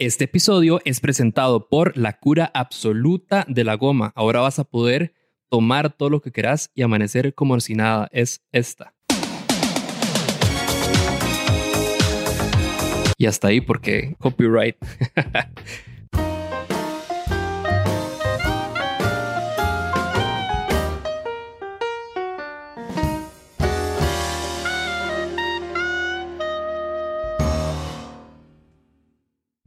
Este episodio es presentado por la cura absoluta de la goma. Ahora vas a poder tomar todo lo que quieras y amanecer como si nada. Es esta. Y hasta ahí porque copyright.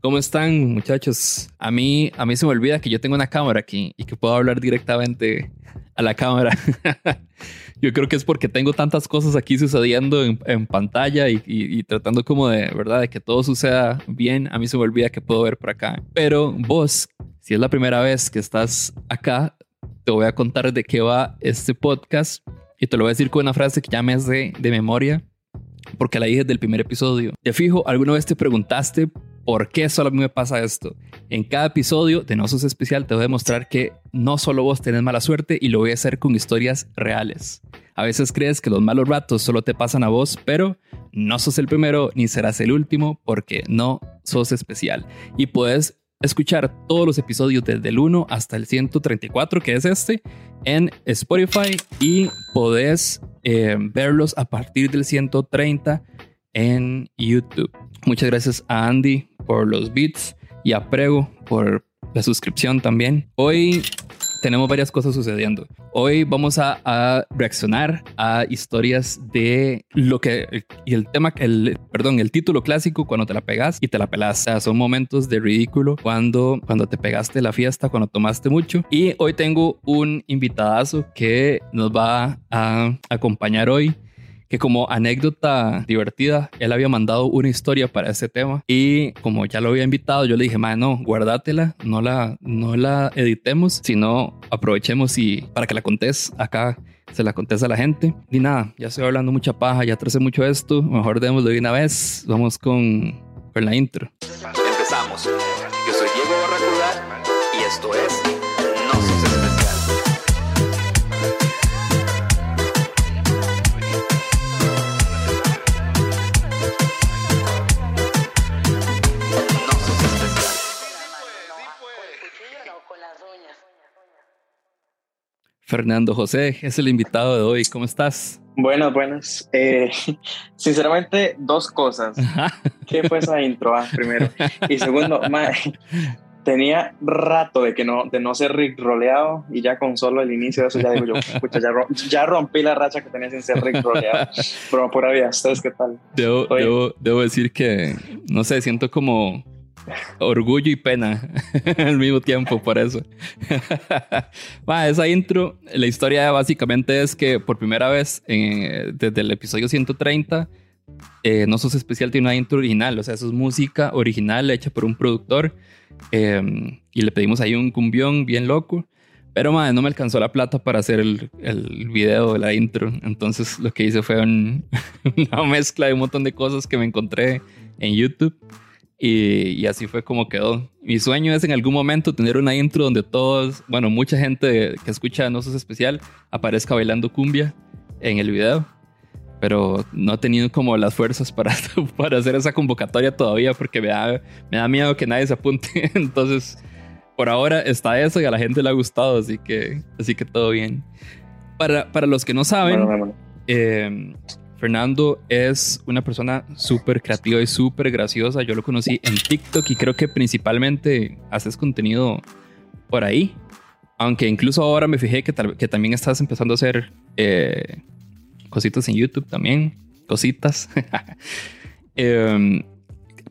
¿Cómo están, muchachos? A mí, a mí se me olvida que yo tengo una cámara aquí y que puedo hablar directamente a la cámara. yo creo que es porque tengo tantas cosas aquí sucediendo en, pantalla y, tratando como de, ¿verdad? De que todo suceda bien. A mí se me olvida que puedo ver por acá. Pero vos, si es la primera vez que estás acá, te voy a contar de qué va este podcast y te lo voy a decir con una frase que ya me de, de memoria porque la dije desde el primer episodio. Te fijo, alguna vez te preguntaste ¿Por qué solo a mí me pasa esto? En cada episodio de No Sos Especial te voy a demostrar que no solo vos tenés mala suerte y lo voy a hacer con historias reales. A veces crees que los malos ratos solo te pasan a vos, pero no sos el primero ni serás el último porque no sos especial. Y puedes escuchar todos los episodios desde el 1 hasta el 134, que es este, en Spotify y podés eh, verlos a partir del 130 en YouTube. Muchas gracias a Andy por los beats y a Prego por la suscripción también. Hoy tenemos varias cosas sucediendo. Hoy vamos a, reaccionar a historias de lo que y el tema, el perdón, el título clásico cuando te la pegas y te la pelas. son momentos de ridículo cuando cuando te pegaste la fiesta, cuando tomaste mucho. Y hoy tengo un invitadazo que nos va a acompañar hoy que como anécdota divertida, él había mandado una historia para ese tema y como ya lo había invitado, yo le dije, man, no, no la, no la editemos, sino aprovechemos y para que la contés acá, se la contés a la gente. Y nada, ya estoy hablando mucha paja, ya tracé mucho esto, mejor démoslo de una vez, vamos con, con la intro. Fernando José es el invitado de hoy. ¿Cómo estás? Buenas, buenas. Eh, sinceramente, dos cosas. ¿Qué fue esa intro? Ah, primero. Y segundo, tenía rato de que no, de no ser Rick roleado y ya con solo el inicio de eso ya digo yo, ya, rompí la racha que tenía sin ser Rick roleado. Pero pura vida, ¿ustedes qué tal? debo, debo decir que, no sé, siento como orgullo y pena al mismo tiempo por eso. esa intro, la historia básicamente es que por primera vez desde el episodio 130, eh, No Sos Especial tiene una intro original, o sea, eso es música original hecha por un productor em, y le pedimos ahí un cumbión bien loco. Pero madre, no me alcanzó la plata para hacer el, el video de la intro. Entonces lo que hice fue una mezcla de un montón de cosas que me encontré en YouTube. Y, así fue como quedó. Mi sueño es en algún momento tener una intro donde todos, bueno, mucha gente que escucha No Sos Especial aparezca bailando cumbia en el video. Pero no he tenido como las fuerzas para, para hacer esa convocatoria todavía porque me da, me da miedo que nadie se apunte. Entonces, por ahora está eso y a la gente le ha gustado, así que, así que todo bien. Para, para los que no saben, eh, Fernando es una persona súper creativa y súper graciosa. Yo lo conocí en TikTok y creo que principalmente haces contenido por ahí. Aunque incluso ahora me fijé que, también estás empezando a hacer eh, cositas en YouTube también. Cositas. Em,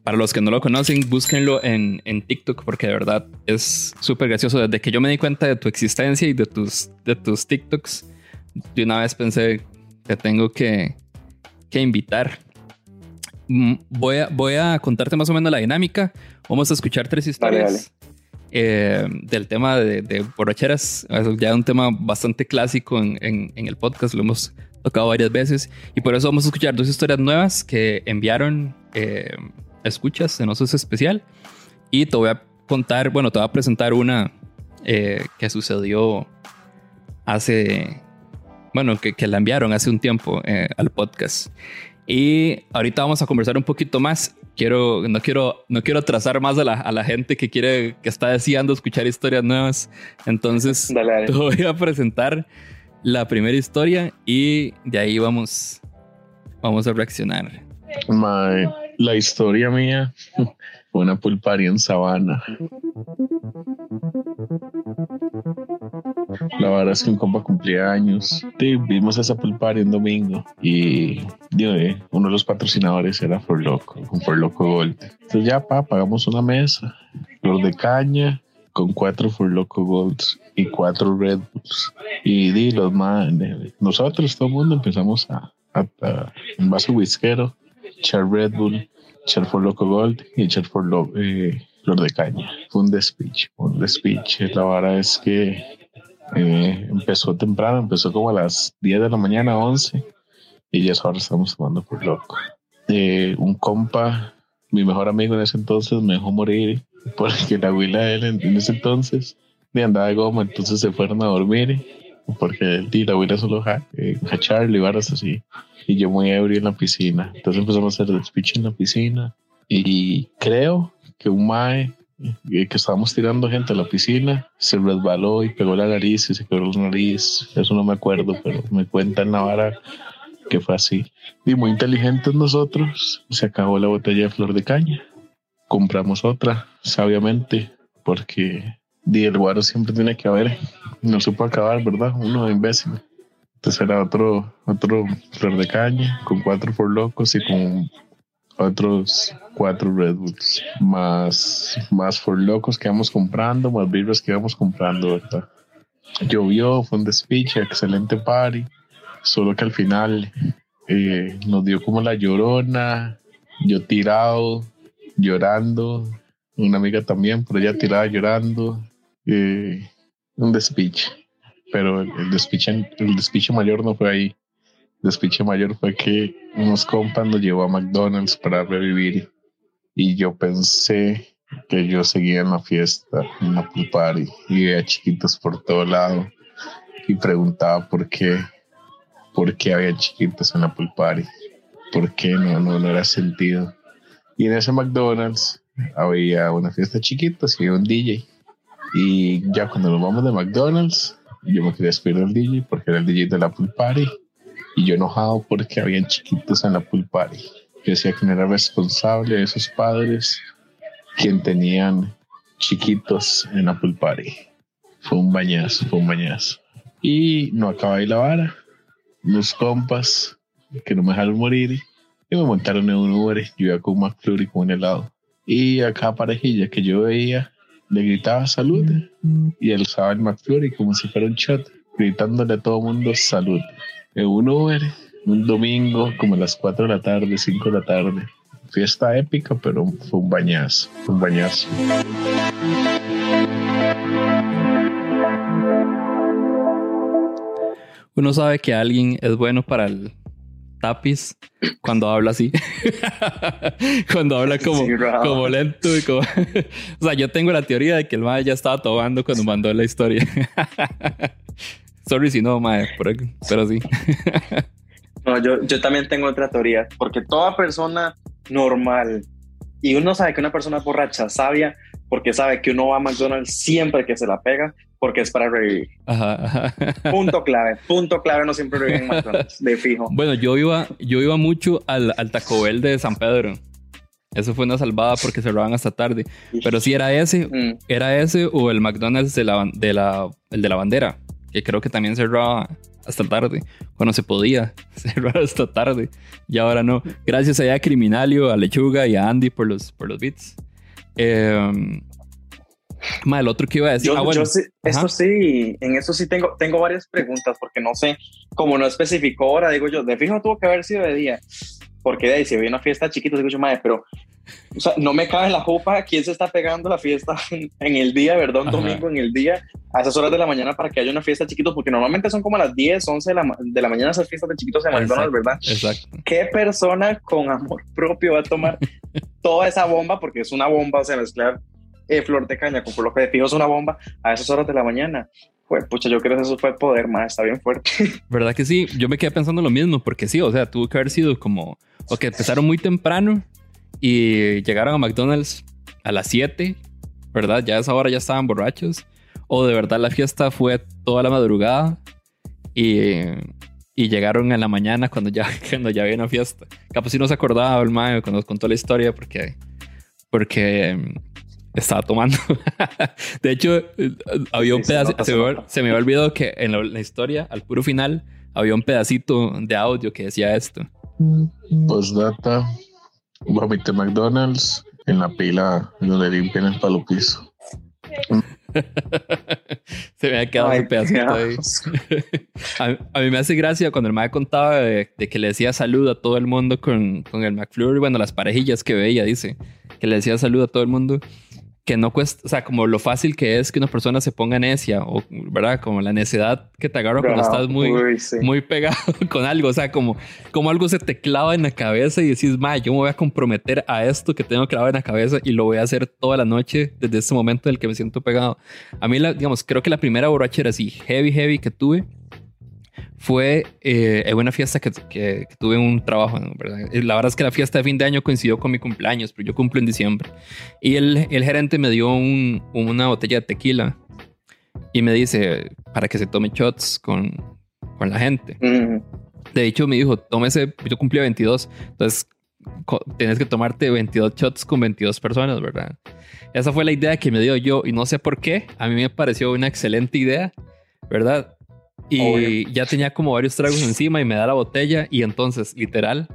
para los que no lo conocen, búsquenlo en, en TikTok porque de verdad es súper gracioso. Desde que yo me di cuenta de tu existencia y de tus, de tus TikToks, de una vez pensé que tengo que, que invitar. Mm, voy a, voy a contarte más o menos la dinámica. Vamos a escuchar tres historias eh, del tema de, de, borracheras. Es ya un tema bastante clásico en, en, el podcast, lo hemos tocado varias veces. Y por eso vamos a escuchar dos historias nuevas que enviaron eh, escuchas en Osos Especial. Y te voy a contar, bueno, te voy a presentar una eh, que sucedió hace bueno, que, que la enviaron hace un tiempo eh, al podcast. Y ahorita vamos a conversar un poquito más. quiero, no quiero, no quiero atrasar más a la, a la gente que quiere, que está deseando escuchar historias nuevas. Entonces, te voy a presentar la primera historia y de ahí vamos, vamos a reaccionar. la historia mía fue una pulparia en sabana. La verdad es que un compa cumplía años. vimos esa pulparia un domingo y eh, uno de los patrocinadores era For Loco, con For Loco Gold. Entonces ya, pa, pagamos una mesa, flor de caña, con cuatro For Loco Golds y cuatro Red Bulls. Y di los más, nosotros, todo el mundo empezamos a, a, un vaso whiskero, echar Red Bull, echar For Loco Gold y echar For Loco, eh, Flor de Caña. Fue un despiche, un despiche. La verdad es que eh, empezó temprano, empezó como a las 10 de la mañana, 11, y ya ahora estamos tomando por loco. Eh, un compa, mi mejor amigo en ese entonces, me dejó morir porque la abuela de él en, ese entonces me andaba de goma, entonces se fueron a dormir porque él y la abuela solo ja, eh, y barras así. Y yo muy ebrio en la piscina. Entonces empezamos a hacer despiche en la piscina. Y creo que un mae que estábamos tirando gente a la piscina, se resbaló y pegó la nariz y se quebró la nariz. Eso no me acuerdo, pero me cuentan la vara que fue así. Y muy inteligentes nosotros, se acabó la botella de flor de caña. Compramos otra, sabiamente, porque el guaro siempre tiene que haber. No puede acabar, ¿verdad? Uno de imbécil. Entonces era otro, otro flor de caña con cuatro por locos y con otros cuatro Red Bulls, más, más for locos que vamos comprando, más birras que vamos comprando, ¿verdad? Llovió, fue un despiche, excelente party, solo que al final eh, nos dio como la llorona, yo tirado, llorando, una amiga también, pero ella tirada llorando, eh, un despiche, pero el despiche, el despiche mayor no fue ahí despiche mayor fue que unos compas nos llevó a McDonald's para revivir y yo pensé que yo seguía en la fiesta, en la pool party y veía chiquitos por todo lado y preguntaba por qué, por qué había chiquitos en la pool party, por qué no, no, no era sentido. Y en ese McDonald's había una fiesta chiquita, y un DJ. Y ya cuando nos vamos de McDonald's, yo me quería despedir del DJ porque era el DJ de la pool party y yo enojado porque habían chiquitos en la pool party. Yo decía que no era responsable de esos padres quien tenían chiquitos en la pool party. Fue un bañazo, fue un bañazo. Y no acaba de la vara. Los compas que no me dejaron morir y me montaron en un Uber. Yo iba con McFlurry con un helado. Y a cada parejilla que yo veía le gritaba salud y alzaba el McFlurry como si fuera un shot, gritándole a todo el mundo salud en un Uber un domingo como a las 4 de la tarde, 5 de la tarde. Fiesta épica, pero fue un bañazo, un bañazo. Uno sabe que alguien es bueno para el tapiz cuando habla así. cuando habla como, como lento y como... o sea, yo tengo la teoría de que el mae ya estaba tomando cuando mandó la historia. Sorry si no, mae, pero sí. no, yo, yo también tengo otra teoría, porque toda persona normal, y uno sabe que una persona borracha sabia, porque sabe que uno va a McDonald's siempre que se la pega, porque es para revivir. Ajá, Punto clave, punto clave, no siempre reviven en McDonald's, de fijo. Bueno, yo iba, yo iba mucho al, al Taco Bell de San Pedro. Eso fue una salvada porque cerraban hasta tarde. Pero si era ese, mm. era ese o el McDonald's de la, de la, el de la bandera que creo que también cerraba hasta tarde, cuando se podía cerrar hasta tarde, y ahora no. Gracias a Criminalio, a Lechuga y a Andy por los, por los beats. Eh, el otro que iba a decir. Yo, ah, sí, esto sí, en eso sí tengo, tengo varias preguntas, porque no sé, como no especificó ahora, digo yo, de fijo tuvo que haber sido de día, porque de ahí si había una fiesta chiquita, digo yo, madre, pero o sea, no me cabe en la jupa quién se está pegando la fiesta en, el día, ¿verdad? Un domingo en el día, a esas horas de la mañana para que haya una fiesta chiquito, porque normalmente son como a las 10, 11 de la, de la mañana esas fiestas de chiquitos en McDonald's, ¿verdad? Exacto. ¿Qué persona con amor propio va a tomar toda esa bomba? Porque es una bomba, o sea, mezclar eh, flor de caña con lo que de fijo es una bomba a esas horas de la mañana. Pues, pucha, yo creo que eso fue poder más, está bien fuerte. ¿Verdad que sí? Yo me quedé pensando lo mismo, porque sí, o sea, tuvo que haber sido como, o que empezaron muy temprano y llegaron a McDonald's a las 7, ¿verdad? Ya a esa hora ya estaban borrachos. O de verdad la fiesta fue toda la madrugada y, y llegaron en la mañana cuando ya, cuando ya había una fiesta. Capaz si no se acordaba el mago cuando nos contó la historia porque, porque em, estaba tomando. de hecho, había un Sí, se nota, se, se me, se me había olvidado que en la, la historia, al puro final, había un pedacito de audio que decía esto. Postdata, vomité McDonald's en la pila donde limpian el palo piso. se me había quedado Ay, ese pedacito ahí. A, a mí me hace gracia cuando el mae contaba de, de que le decía salud a todo el mundo con, con el McFlurry, bueno, las parejillas que veía, dice, que le decía salud a todo el mundo, que no cuesta, o sea, como lo fácil que es que una persona se ponga necia, o, ¿verdad? Como la necedad que te agarra cuando estás muy, uy, sí. muy pegado con algo, o sea, como, como algo se te clava en la cabeza y decís, mae, yo me voy a comprometer a esto que tengo clavado en la cabeza y lo voy a hacer toda la noche desde este momento del que me siento pegado. A mí, la, digamos, creo que la primera borrachera así heavy, heavy que tuve fue eh, en una fiesta que, que- que tuve un trabajo, ¿no? ¿verdad? Y La verdad es que la fiesta de fin de año coincidió con mi cumpleaños, pero yo cumplo en diciembre. Y el, el gerente me dio un- una botella de tequila y me dice para que se tome shots con, con la gente. Mm, De hecho, me dijo, tómese, yo cumplí 22, entonces tienes que tomarte 22 shots con 22 personas, ¿verdad? Esa fue la idea que me dio yo y no sé por qué, a mí me pareció una excelente idea, ¿verdad? Y Obvio. ya tenía como varios tragos encima y me da la botella y entonces, literal,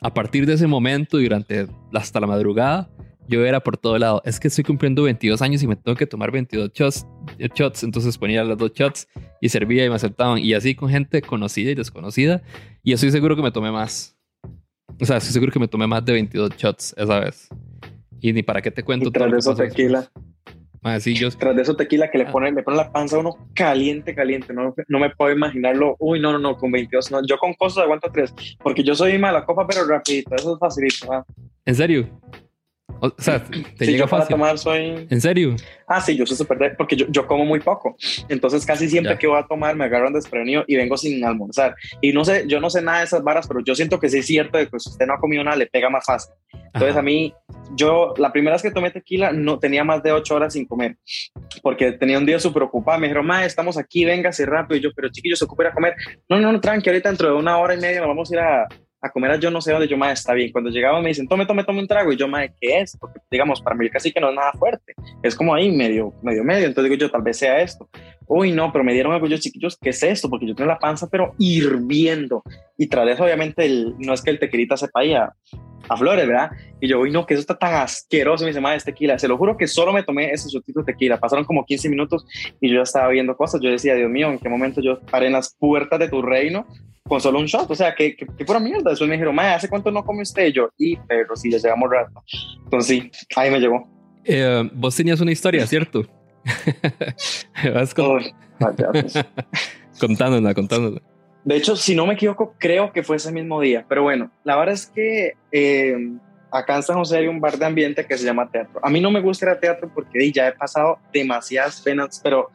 a partir de ese momento, durante hasta la madrugada, yo era por todo lado. Es que estoy cumpliendo 22 años y me tengo que tomar 22 shots, shots. Entonces ponía las dos shots y servía y me aceptaban. Y así con gente conocida y desconocida. Y estoy seguro que me tomé más. O sea, estoy seguro que me tomé más de 22 shots esa vez. Y ni para qué te cuento Y tras eso pasó después. Ah, yo, tras de eso tequila que le Ah. pone, me pone la panza a uno caliente, caliente. No, no me puedo imaginarlo. Uy, no, no, no, con 22. No. Yo con cosas aguanto tres. Porque yo soy mala copa, pero rapidito. Eso es facilito. ¿ah? ¿En serio? O sea, te Sí, llega yo para fácil. tomar soy... ¿En serio? Ah, sí, yo soy súper... de- Porque yo, yo como muy poco. Entonces casi siempre Ya. que voy a tomar me agarran desprevenido y vengo sin almorzar. Y no sé, yo no sé nada de esas varas, pero yo siento que sí es cierto de que si usted no ha comido nada, le pega más fácil. Entonces Ajá. a mí, yo la primera vez que tomé tequila no tenía más de ocho horas sin comer, porque tenía un día súper ocupado. Me dijeron, ma, estamos aquí, véngase rápido. Y yo, pero chiquillos, se ocupa ir a comer. No, no, no, tranqui, ahorita dentro de una hora y media nos vamos a ir a, a comer a yo no sé dónde. Yo, ma, está bien. Cuando llegaban me dicen, tome, tome, tome un trago. Y yo, ma, ¿qué es? Porque, digamos, para mí casi que no es nada fuerte. Es como ahí medio, medio, medio. Entonces digo yo, tal vez sea esto. Uy, no, pero me dieron algo yo, chiquillos, ¿qué es esto? Porque yo tengo la panza, pero hirviendo. Y tras eso, obviamente, el, no es que el tequilita sepa ahí a, flores, ¿verdad? Y yo, uy, no, que eso está tan asqueroso. Me dice, madre, es tequila. Se lo juro que solo me tomé ese shotito de tequila. Pasaron como 15 minutos y yo ya estaba viendo cosas. Yo decía, Dios mío, ¿en qué momento yo paré en las puertas de tu reino con solo un shot? O sea, qué, qué, qué pura mierda. Después me dijeron, madre, ¿hace cuánto no come usted? Y yo, y, pero sí, ya llevamos rato. Entonces, sí, ahí me llegó. Eh, vos tenías una historia, ¿cierto? Vas con- vaya, pues. contándola, contándola. De hecho, si no me equivoco, creo que fue ese mismo día. Pero bueno, la verdad es que eh, acá en San José hay un bar de ambiente que se llama teatro. A mí no me gusta ir a teatro porque ya he pasado demasiadas penas, pero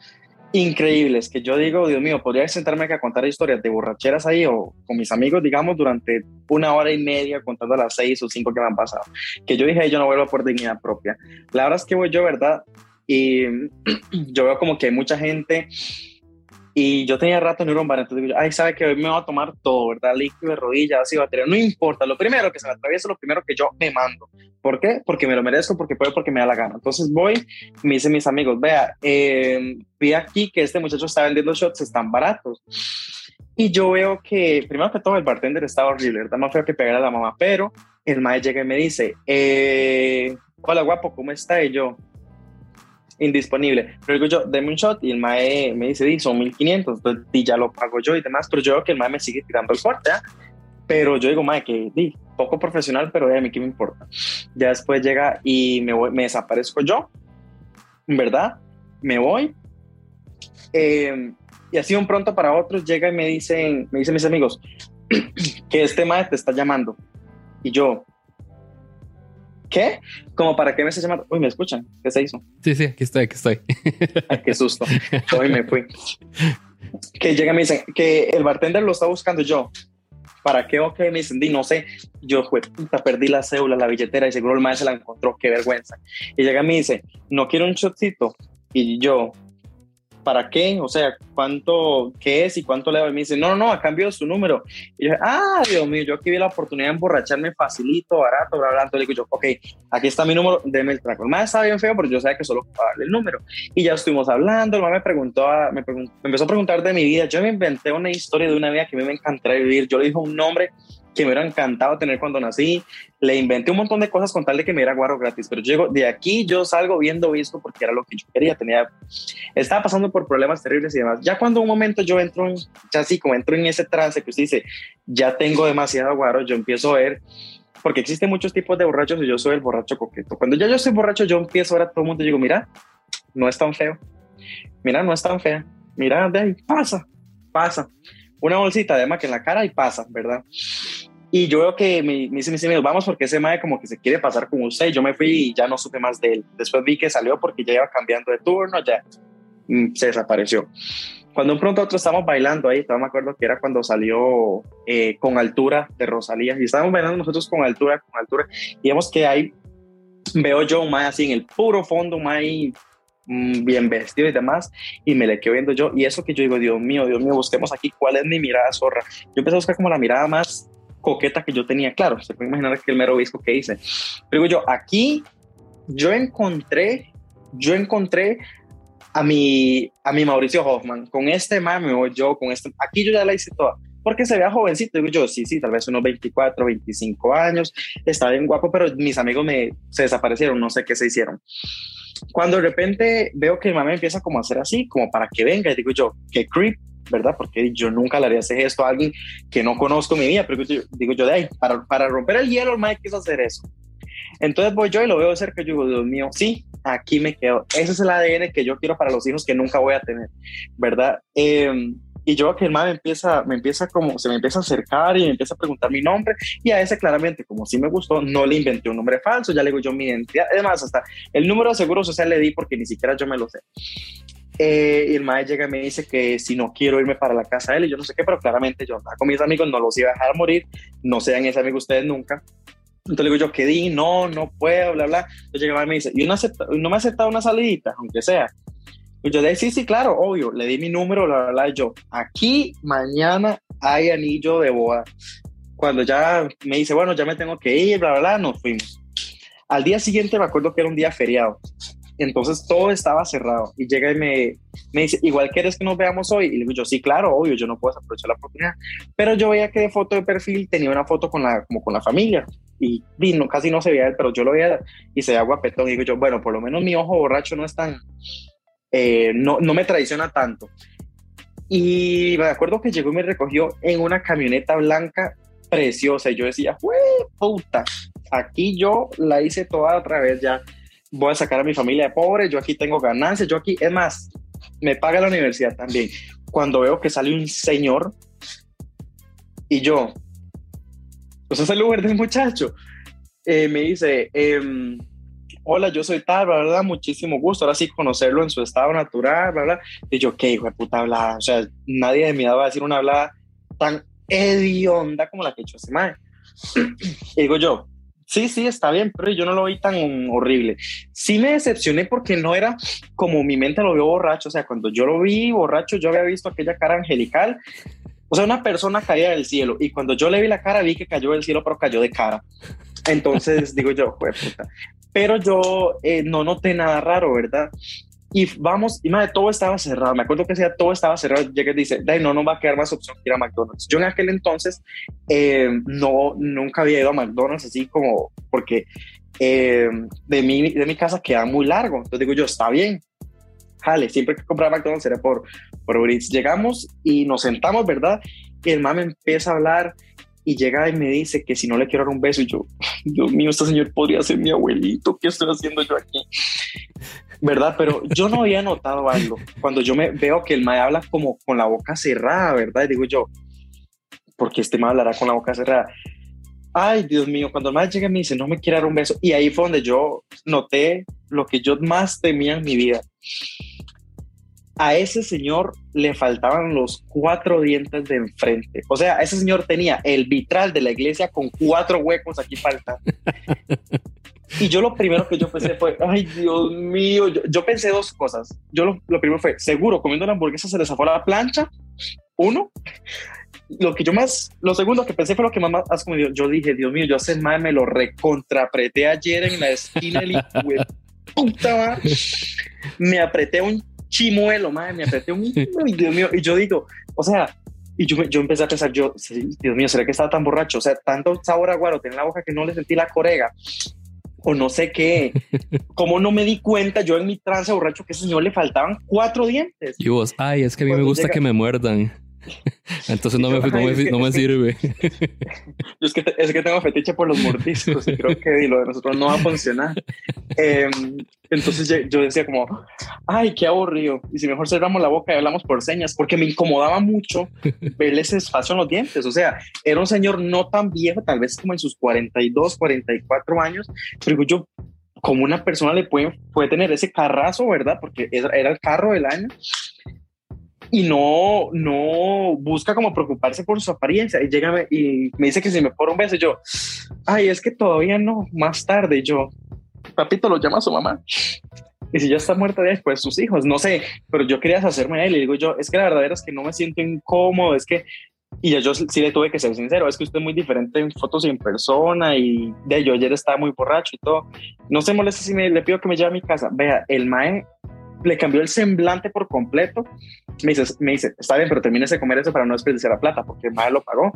increíbles, que yo digo, Dios mío, podría sentarme acá a contar historias de borracheras ahí o con mis amigos, digamos, durante una hora y media contando las seis o cinco que me han pasado. Que yo dije, "Ay, yo no vuelvo por dignidad propia. La verdad es que voy yo, ¿verdad? Y yo veo como que hay mucha gente y yo tenía rato en un bar, entonces digo, ay, sabe que hoy me voy a tomar todo, ¿verdad? Líquido de rodillas, así batería, no importa, lo primero que se me atraviesa, lo primero que yo me mando. ¿Por qué? Porque me lo merezco, porque puedo, porque me da la gana. Entonces voy, me dicen mis amigos, vea, eh, vi aquí que este muchacho está vendiendo shots, están baratos. Y yo veo que, primero que todo, el bartender estaba horrible, ¿verdad? Más feo que pegar a la mamá, pero el mae llega y me dice, eh, hola guapo, ¿cómo está? Y yo, indisponible. Pero digo yo, deme un shot y el mae me dice, di, son 1500, entonces di, ya lo pago yo y demás, pero yo veo que el mae me sigue tirando el fuerte, ¿ah? Pero yo digo, mae, que di, poco profesional, pero eh, a mí qué me importa. Ya después llega y me, voy, me desaparezco yo, ¿verdad? Me voy. Eh, y así un pronto para otros llega y me dicen, me dicen mis amigos, que este mae te está llamando. Y yo, ¿qué? Como para qué me está llamando. Uy, ¿me escuchan? ¿Qué se hizo? Sí, sí, aquí estoy, aquí estoy. Ay, qué susto. Hoy me fui. Que llega y me dicen que el bartender lo está buscando yo. ¿para qué? Ok, me dicen, no sé, yo fue puta, perdí la cédula, la billetera y seguro el maestro la encontró, qué vergüenza. Y llega y me dice, no quiero un shotcito. Y yo, ¿para qué? O sea, ¿cuánto, qué es y cuánto le doy? Me dice, no, no, no, a cambio de su número. Y yo, ah, Dios mío, yo aquí vi la oportunidad de emborracharme facilito, barato, bla, bla, Entonces le digo yo, ok, aquí está mi número, déme el trago. El más estaba bien feo, pero yo sabía que solo para darle el número. Y ya estuvimos hablando, el más me preguntó, me, me, empezó a preguntar de mi vida. Yo me inventé una historia de una vida que a mí me encantaría vivir. Yo le dije un nombre que me hubiera encantado tener cuando nací. Le inventé un montón de cosas con tal de que me diera guaro gratis, pero llego de aquí, yo salgo viendo visto porque era lo que yo quería. Tenía, estaba pasando por problemas terribles y demás. Ya cuando un momento yo entro, en, ya así como entro en ese trance que usted dice, ya tengo demasiado guaro, yo empiezo a ver, porque existen muchos tipos de borrachos y yo soy el borracho coqueto. Cuando ya yo soy borracho, yo empiezo a ver a todo el mundo y digo, mira, no es tan feo. Mira, no es tan fea. Mira, de ahí, pasa, pasa una bolsita de que en la cara y pasa, ¿verdad? Y yo veo que me, me dice mis amigos, vamos porque ese mae como que se quiere pasar con usted. Yo me fui y ya no supe más de él. Después vi que salió porque ya iba cambiando de turno, ya mm, se desapareció. Cuando un pronto otro estábamos bailando ahí, todavía me acuerdo que era cuando salió eh, con altura de Rosalía y estábamos bailando nosotros con altura, con altura. Y vemos que ahí veo yo un mae así en el puro fondo, un mae bien vestido y demás, y me le quedo viendo yo, y eso que yo digo, Dios mío, Dios mío, busquemos aquí cuál es mi mirada zorra. Yo empecé a buscar como la mirada más coqueta que yo tenía, claro, se puede imaginar que el mero obispo que hice. Pero digo yo, aquí yo encontré, yo encontré a mi, a mi Mauricio Hoffman, con este mame o yo, con este, aquí yo ya la hice toda porque se vea jovencito. Digo yo, sí, sí, tal vez unos 24, 25 años, está bien guapo, pero mis amigos me, se desaparecieron, no sé qué se hicieron. Cuando de repente veo que mi mamá empieza como a hacer así, como para que venga, y digo yo, qué creep, ¿verdad? Porque yo nunca le haría ese gesto a alguien que no conozco mi vida, pero digo yo, de ahí, para, para romper el hielo, el mae quiso hacer eso. Entonces voy yo y lo veo cerca y digo, Dios mío, sí, aquí me quedo. Ese es el ADN que yo quiero para los hijos que nunca voy a tener, ¿verdad? Eh, y yo que el man me empieza, me empieza como, se me empieza a acercar y me empieza a preguntar mi nombre y a ese claramente, como sí me gustó, no le inventé un nombre falso, ya le digo yo mi identidad, además hasta el número de seguro social le di porque ni siquiera yo me lo sé. Eh, y el maestro llega y me dice que si no quiero irme para la casa de él y yo no sé qué, pero claramente yo con mis amigos no los iba a dejar morir, no sean ese amigo ustedes nunca. Entonces le digo yo, ¿qué di? No, no puedo, bla, bla. Entonces llega y me dice, ¿y no, no me ha aceptado una salidita, aunque sea? Y yo dije, sí, sí, claro, obvio. Le di mi número, la verdad, yo, aquí mañana hay anillo de boda. Cuando ya me dice, bueno, ya me tengo que ir, bla, bla, bla, nos fuimos. Al día siguiente me acuerdo que era un día feriado. Entonces todo estaba cerrado. Y llega y me, me dice, igual quieres que nos veamos hoy. Y le digo yo, sí, claro, obvio, yo no puedo aprovechar la oportunidad. Pero yo veía que de foto de perfil tenía una foto con la, como con la familia. Y vino, casi no se veía él, pero yo lo veía y se veía guapetón. Y digo yo, bueno, por lo menos mi ojo borracho no es tan, eh, no, no me traiciona tanto. Y me acuerdo que llegó y me recogió en una camioneta blanca preciosa. Y yo decía, puta! Aquí yo la hice toda otra vez ya. Voy a sacar a mi familia de pobre. Yo aquí tengo ganancias. Yo aquí, es más, me paga la universidad también. Cuando veo que sale un señor y yo, pues es el lugar del muchacho, eh, me dice, eh, hola, yo soy tal, bla, bla, muchísimo gusto, ahora sí conocerlo en su estado natural, bla, bla. Y yo, qué hijo de puta hablada, o sea, nadie de mi edad va a decir una hablada tan hedionda como la que he hecho ese mae. y digo yo, sí, sí, está bien, pero yo no lo vi tan horrible. Sí me decepcioné porque no era como mi mente lo vio borracho, o sea, cuando yo lo vi borracho, yo había visto aquella cara angelical, o sea, una persona caía del cielo, y cuando yo le vi la cara, vi que cayó del cielo, pero cayó de cara. Entonces digo yo, puta pero yo eh, no noté nada raro, ¿verdad? Y vamos, y madre, todo estaba cerrado. Me acuerdo que decía todo estaba cerrado. Llega y dice, no, no va a quedar más opción que ir a McDonald's. Yo en aquel entonces eh, no, nunca había ido a McDonald's así como, porque eh, de, mi, de mi casa queda muy largo. Entonces digo yo, está bien. Jale, siempre que compraba McDonald's era por, por Llegamos y nos sentamos, ¿verdad? Y el mamá empieza a hablar y llega y me dice que si no le quiero dar un beso y yo, Dios mío, este señor podría ser mi abuelito, ¿qué estoy haciendo yo aquí? ¿Verdad? Pero yo no había notado algo. Cuando yo me veo que el mae habla como con la boca cerrada, ¿verdad? Y digo yo, ¿por qué este mae hablará con la boca cerrada? Ay, Dios mío, cuando el mae llega y me dice, no me quiere dar un beso. Y ahí fue donde yo noté lo que yo más temía en mi vida. A ese señor le faltaban los cuatro dientes de enfrente. O sea, ese señor tenía el vitral de la iglesia con cuatro huecos aquí falta. Y yo lo primero que yo pensé fue, ay Dios mío, yo, pensé dos cosas. Yo lo, primero fue, seguro, comiendo la hamburguesa se le la plancha. Uno. Lo que yo más, lo segundo que pensé fue lo que más has comido. Yo dije, Dios mío, yo hace mal me lo recontrapreté ayer en la esquina del puta, me apreté un chimuelo, madre, me apreté un, Dios mío, y yo digo, o sea, y yo, yo empecé a pensar, yo, Dios mío, ¿será que estaba tan borracho? O sea, tanto sabor a guaro tenía en la boca que no le sentí la corega o no sé qué. Como no me di cuenta yo en mi trance borracho que ese señor le faltaban cuatro dientes? Y vos, ay, es que a mí me gusta que me muerdan. Entonces no, me, no, me, sirve. Yo es que, es que tengo fetiche por los mordiscos y creo que lo de nosotros no va a funcionar. Em, entonces yo, decía como, ay, qué aburrido. Y si mejor cerramos la boca y hablamos por señas, porque me incomodaba mucho verle ese espacio en los dientes. O sea, era un señor no tan viejo, tal vez como en sus 42, 44 años, pero yo como una persona le puede, puede tener ese carrazo, ¿verdad? Porque era el carro del año y no, no busca como preocuparse por su apariencia. Y llega y me dice que si me pone un beso, yo, ay, es que todavía no, más tarde. Yo, papito, lo llama a su mamá. Y si ya está muerta después, sus hijos, no sé, pero yo quería hacerme a él. Y digo yo, es que la verdad es que no me siento incómodo, es que y yo sí le tuve que ser sincero, es que usted es muy diferente en fotos y en persona y de yo ayer estaba muy borracho y todo. No se moleste si me, le pido que me lleve a mi casa. Vea, el mae le cambió el semblante por completo. Me dice, me dice está bien, pero termine de comer eso para no desperdiciar la plata, porque el lo pagó.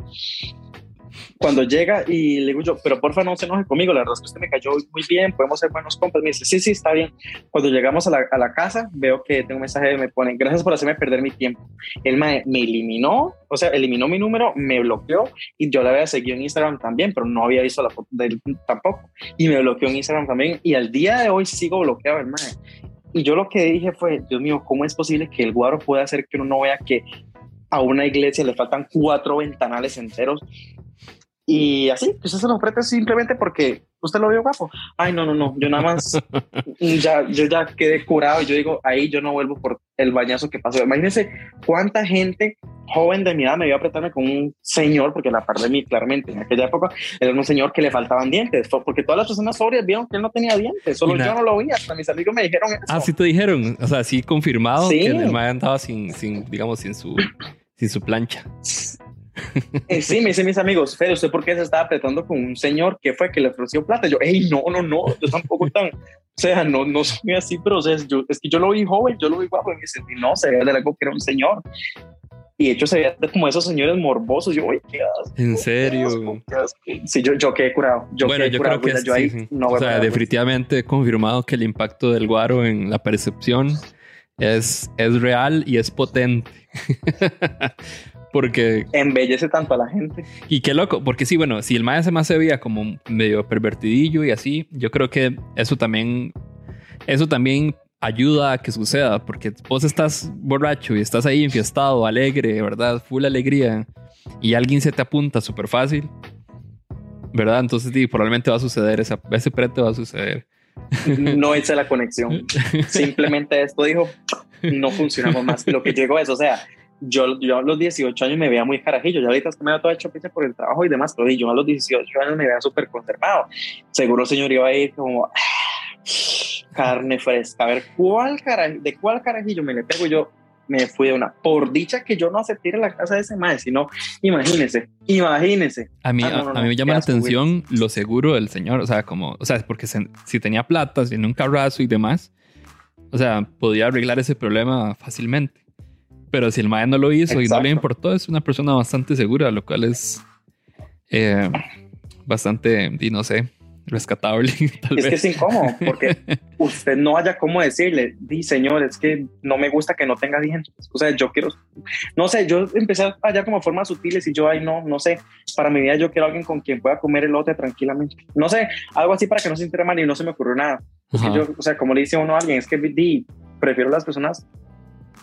Cuando llega y le digo yo, pero porfa no se enoje conmigo, la verdad es que usted me cayó muy bien, podemos ser buenos compas. Me dice, sí, sí, está bien. Cuando llegamos a la, a la casa, veo que tengo un mensaje me pone, gracias por hacerme perder mi tiempo. Él me, me, eliminó, o sea, eliminó mi número, me bloqueó y yo la había seguido en Instagram también, pero no había visto la foto de él tampoco. Y me bloqueó en Instagram también y al día de hoy sigo bloqueado, hermano. Y yo lo que dije fue, Dios mío, ¿cómo es posible que el guaro pueda hacer que uno no vea que a una iglesia le faltan cuatro ventanales enteros? Y así, pues se lo ofrece simplemente porque usted lo vio guapo. Ay, no, no, no, yo nada más, ya, yo ya quedé curado y yo digo, ahí yo no vuelvo por el bañazo que pasó. Imagínense cuánta gente joven de mi edad me vio apretarme con un señor, porque la par de mí, claramente, en aquella época era un señor que le faltaban dientes, porque todas las personas sobrias vieron que él no tenía dientes, solo yo no lo vi, hasta mis amigos me dijeron eso. Ah, sí te dijeron, o sea, sí confirmado que el man andaba sin, sin, digamos, sin su, sin su plancha. Eh, sí, me dicen mis amigos, Fede, ¿usted por qué se estaba apretando con un señor que fue que le ofreció plata? Yo, hey, no, no, no, yo tampoco tan, o sea, no, no soy así, pero es, yo, es que yo lo vi joven, yo lo vi guapo, y me dice, no, se veía de algo que era un señor. Y de hecho se veía como esos señores morbosos. Yo, uy, qué asco. ¿En serio? Sí, yo, yo quedé curado. Yo bueno, yo creo que yo ahí No o sea, definitivamente he confirmado que el impacto del guaro en la percepción es, es real y es potente. porque... Embellece tanto a la gente. Y qué loco, porque sí, bueno, si el maestro más se veía como medio pervertidillo y así, yo creo que eso también... Eso también ayuda a que suceda, porque vos estás borracho y estás ahí enfiestado, alegre, ¿verdad? Full alegría, y alguien se te apunta súper fácil, ¿verdad? Entonces sí, probablemente va a suceder, esa, ese prete va a suceder. No hice la conexión. Simplemente esto dijo, no funcionamos más. Lo que llegó es, o sea, yo, yo a los 18 años me veía muy carajillo, ya ahorita es que me da todo hecho por el trabajo y demás, pero yo a los 18 años me veía súper conservado. Seguro el señor iba a ir como carne fresca. A ver, ¿cuál ¿de cuál carajillo me le pego? yo me fui de una. Por dicha que yo no acepté ir a la casa de ese madre, sino imagínense, imagínense. A mí, ah, a, mí me llama la atención lo seguro del señor, o sea, como, o sea, porque si tenía plata, si tenía un carrazo y demás, o sea, podía arreglar ese problema fácilmente. Pero si el mae no lo hizo y no le importó, es una persona bastante segura, lo cual es eh, bastante, y no sé, rescatable. es que es incómodo porque usted no haya cómo decirle, di señor, es que no me gusta que no tenga dientes. O sea, yo quiero, no sé, yo empecé a hallar como formas sutiles y yo, ay, no, no sé, para mi vida yo quiero alguien con quien pueda comer elote tranquilamente. No sé, algo así para que no se entere mal y no se me ocurrió nada. yo, o sea, como le dice uno a alguien, es que di, prefiero las personas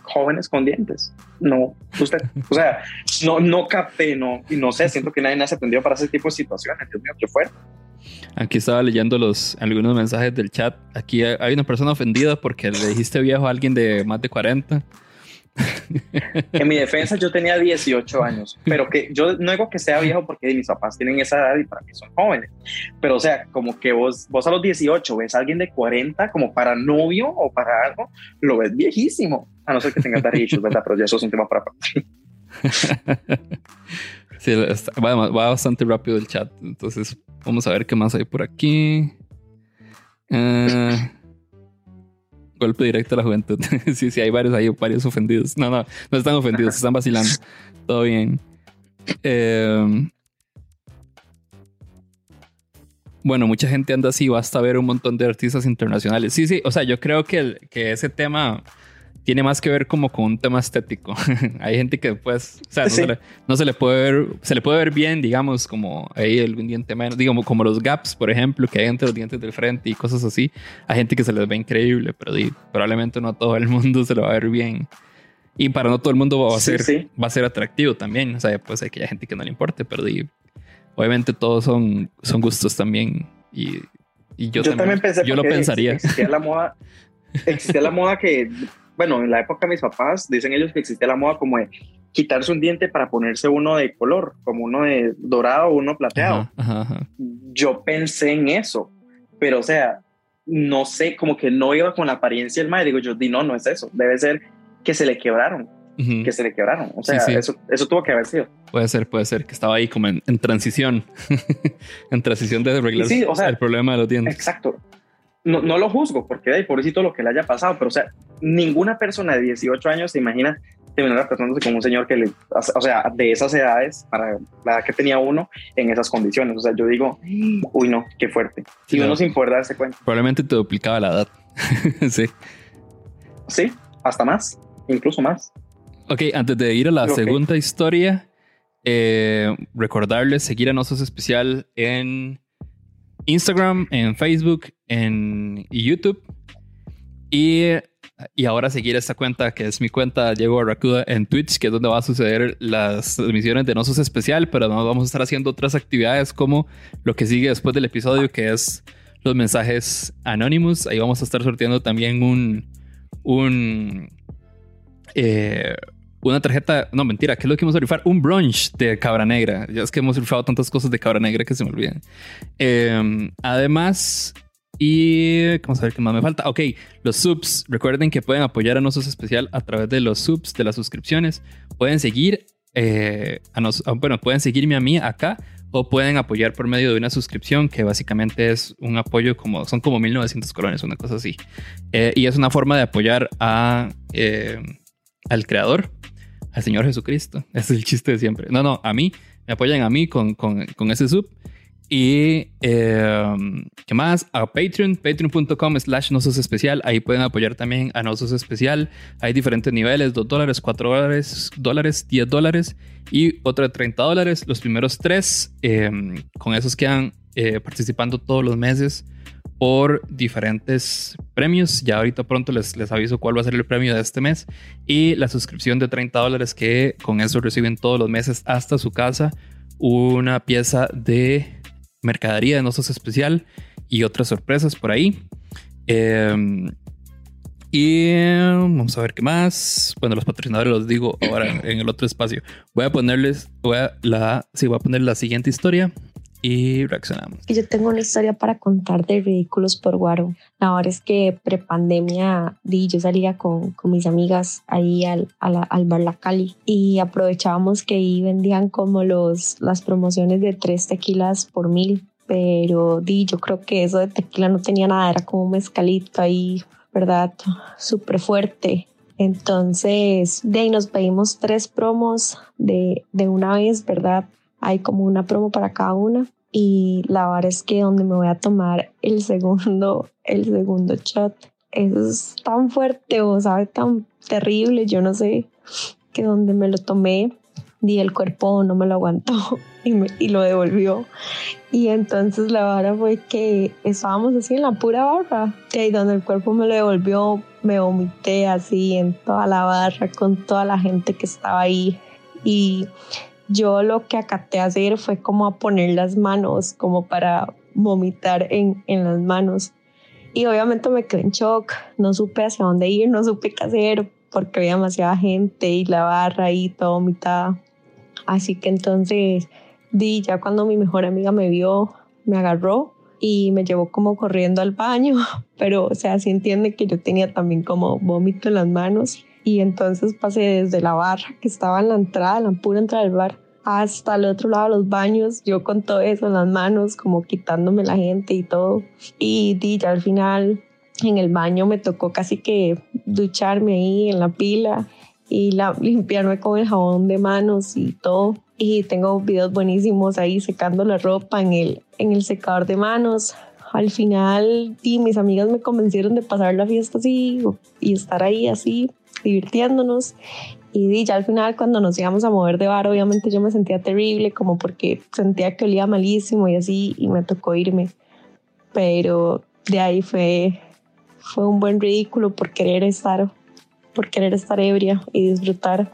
jóvenes con dientes. No, usted, o sea, no, no capté, no, y no sé, siento que nadie ha aprendido para ese tipo de situaciones. Dios mío, qué fuerte. Aquí estaba leyendo los, algunos mensajes del chat. Aquí hay una persona ofendida porque le dijiste viejo a alguien de más de 40. En mi defensa yo tenía 18 años, pero que yo no digo que sea viejo porque mis papás tienen esa edad y para mí son jóvenes, pero o sea, como que vos, vos a los 18 ves a alguien de 40 como para novio o para algo, lo ves viejísimo, a no ser que tengas derechos, ¿verdad? Pero ya eso es un tema para sí, va, va, bastante rápido el chat, entonces vamos a ver qué más hay por aquí. Uh, golpe directo a la juventud. sí, sí, hay varios, hay varios ofendidos. No, no, no están ofendidos, están vacilando. Todo bien. Em, bueno, mucha gente anda así, basta ver un montón de artistas internacionales. Sí, sí, o sea, yo creo que, que ese tema tiene más que ver como con un tema estético. Hay gente que pues, o sea, no, se le, no, se le, puede ver, se le puede ver bien, digamos, como ahí algún diente menos, digamos, como los gaps, por ejemplo, que hay entre los dientes del frente y cosas así. Hay gente que se les ve increíble, pero probablemente no a todo el mundo se lo va a ver bien. Y para no todo el mundo va a ser, va a ser atractivo también. O sea, pues hay que hay gente que no le importe, pero obviamente todos son, son gustos también. Y, y yo, también, pensé yo lo pensaría. Existía la moda, existía la moda que bueno, en la época de mis papás, dicen ellos que existía la moda como de quitarse un diente para ponerse uno de color, como uno de dorado o uno plateado. Yo pensé en eso, pero o sea, no sé, como que no iba con la apariencia del mae. Digo yo, di no, no es eso. Debe ser que se le quebraron. Que se le quebraron. O sea, Eso, eso tuvo que haber sido. Puede ser, puede ser que estaba ahí como en, transición. en transición de arreglar el problema de los dientes. Exacto no, no, lo juzgo, porque de pobrecito lo que le haya pasado, pero o sea, ninguna persona de 18 años se imagina terminar tratándose como un señor que le, o sea, de esas edades, para la edad que tenía uno, en esas condiciones. O sea, yo digo, uy, no, qué fuerte. Si uno sin poder darse cuenta. Probablemente te duplicaba la edad. sí. Sí, hasta más, incluso más. Ok, antes de ir a la segunda historia, eh, recordarles seguir a nosotros especial en Instagram, en Facebook, en YouTube. Y, y, ahora seguir esta cuenta que es mi cuenta Diego Barracuda en Twitch, que es donde va a suceder las transmisiones de Nosos Especial, pero no vamos a estar haciendo otras actividades como lo que sigue después del episodio, que es los mensajes anónimos. Ahí vamos a estar sorteando también un, un, eh, una tarjeta, no mentira, ¿qué es lo que vamos a rifar? Un brunch de Cabra Negra. Ya es que hemos rifado tantas cosas de Cabra Negra que se me olvidan. Em, además, y vamos a ver qué más me falta. Ok, los subs. Recuerden que pueden apoyar a nosotros especial a través de los subs, de las suscripciones. Pueden seguir eh, a nos, bueno, pueden seguirme a mí acá o pueden apoyar por medio de una suscripción que básicamente es un apoyo como son como 1900 colones, una cosa así. Eh, y es una forma de apoyar eh, al creador al Señor Jesucristo. Es el chiste de siempre. No, no, a mí, me apoyan a mí con, con, con ese sub. Y em, qué más, a Patreon, patreon.com slash nosos especial. Ahí pueden apoyar también a nosos especial. Hay diferentes niveles, 2 dólares, 4 dólares, dólares, 10 dólares y otro de 30 dólares. Los primeros tres, em, con esos quedan eh, participando todos los meses por diferentes premios. Ya ahorita pronto les, les aviso cuál va a ser el premio de este mes. Y la suscripción de 30 dólares que con eso reciben todos los meses hasta su casa una pieza de mercadería de Nosos Especial y otras sorpresas por ahí. Em, y vamos a ver qué más. Bueno, los patrocinadores los digo ahora en el otro espacio. Voy a ponerles, voy a, la, sí, voy a poner la siguiente historia y reaccionamos. Yo tengo una historia para contar de ridículos por Guaro. La verdad es que prepandemia yo salía con, con mis amigas ahí al, al, bar La Cali y aprovechábamos que ahí vendían como los, las promociones de tres tequilas por mil. Pero di, yo creo que eso de tequila no tenía nada, era como un mezcalito ahí, ¿verdad? Súper fuerte. Entonces, de ahí nos pedimos tres promos de, de una vez, ¿verdad? Hay como una promo para cada una y la verdad es que donde me voy a tomar el segundo, el segundo shot, eso es tan fuerte o sabe tan terrible, yo no sé, que donde me lo tomé, di el cuerpo no me lo aguantó y, me, y lo devolvió. Y entonces la vara fue que estábamos así en la pura barra, y ahí donde el cuerpo me lo devolvió, me vomité así en toda la barra con toda la gente que estaba ahí. Y yo lo que acaté hacer fue como a poner las manos, como para vomitar en, en las manos. Y obviamente me quedé en shock, no supe hacia dónde ir, no supe qué hacer, porque había demasiada gente y la barra ahí toda vomitada. Así que entonces, di, ya cuando mi mejor amiga me vio, me agarró y me llevó como corriendo al baño, pero o sea, sí entiende que yo tenía también como vómito en las manos y entonces pasé desde la barra que estaba en la entrada, la pura entrada del bar, hasta el otro lado de los baños, yo con todo eso en las manos, como quitándome la gente y todo. Y di, ya al final en el baño me tocó casi que ducharme ahí en la pila y la, limpiarme con el jabón de manos y todo. Y tengo videos buenísimos ahí secando la ropa en el, en el secador de manos. Al final, sí, mis amigas me convencieron de pasar la fiesta así y estar ahí así, divirtiéndonos. Y ya al final, cuando nos íbamos a mover de bar, obviamente yo me sentía terrible, como porque sentía que olía malísimo y así, y me tocó irme. Pero de ahí fue, fue un buen ridículo por querer estar, por querer estar ebria y disfrutar.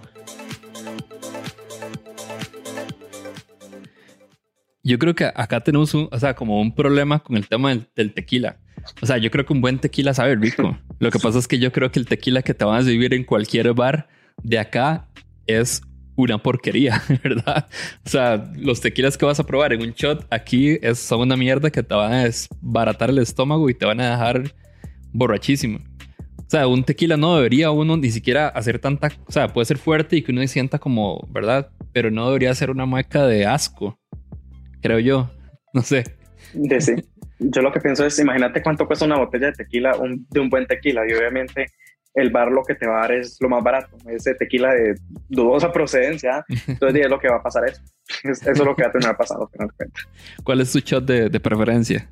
Yo creo que acá tenemos un, o sea, como un problema con el tema del, tequila. O sea, yo creo que un buen tequila sabe rico. Lo que pasa es que yo creo que el tequila que te vas a vivir en cualquier bar de acá es una porquería, ¿verdad? O sea, los tequilas que vas a probar en un shot aquí es, son una mierda que te van a desbaratar el estómago y te van a dejar borrachísimo. O sea, un tequila no debería uno ni siquiera hacer tanta, o sea, puede ser fuerte y que uno se sienta como, ¿verdad? Pero no debería ser una mueca de asco creo yo. No sé. sí. Yo lo que pienso es, imagínate cuánto cuesta una botella de tequila, de un buen tequila, y obviamente el bar lo que te va a dar es lo más barato, ese tequila de dudosa procedencia, entonces es lo que va a pasar eso. Eso es lo que va a tener pasado, ¿Cuál es tu shot de, preferencia?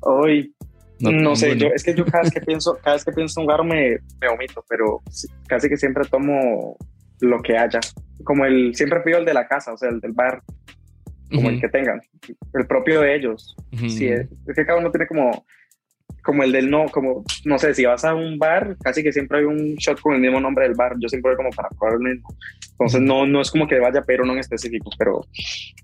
Hoy, no, sé, yo, es que yo cada vez que pienso, cada vez que pienso en un bar me, me vomito, pero casi que siempre tomo lo que haya. Como el, siempre pido el de la casa, o sea, el del bar, como el que tengan, el propio de ellos. sí, es, que cada uno tiene como, como el del no, como, no sé, si vas a un bar, casi que siempre hay un shot con el mismo nombre del bar. Yo siempre voy como para probar el mismo. Entonces, no, no es como que vaya pero no en específico, pero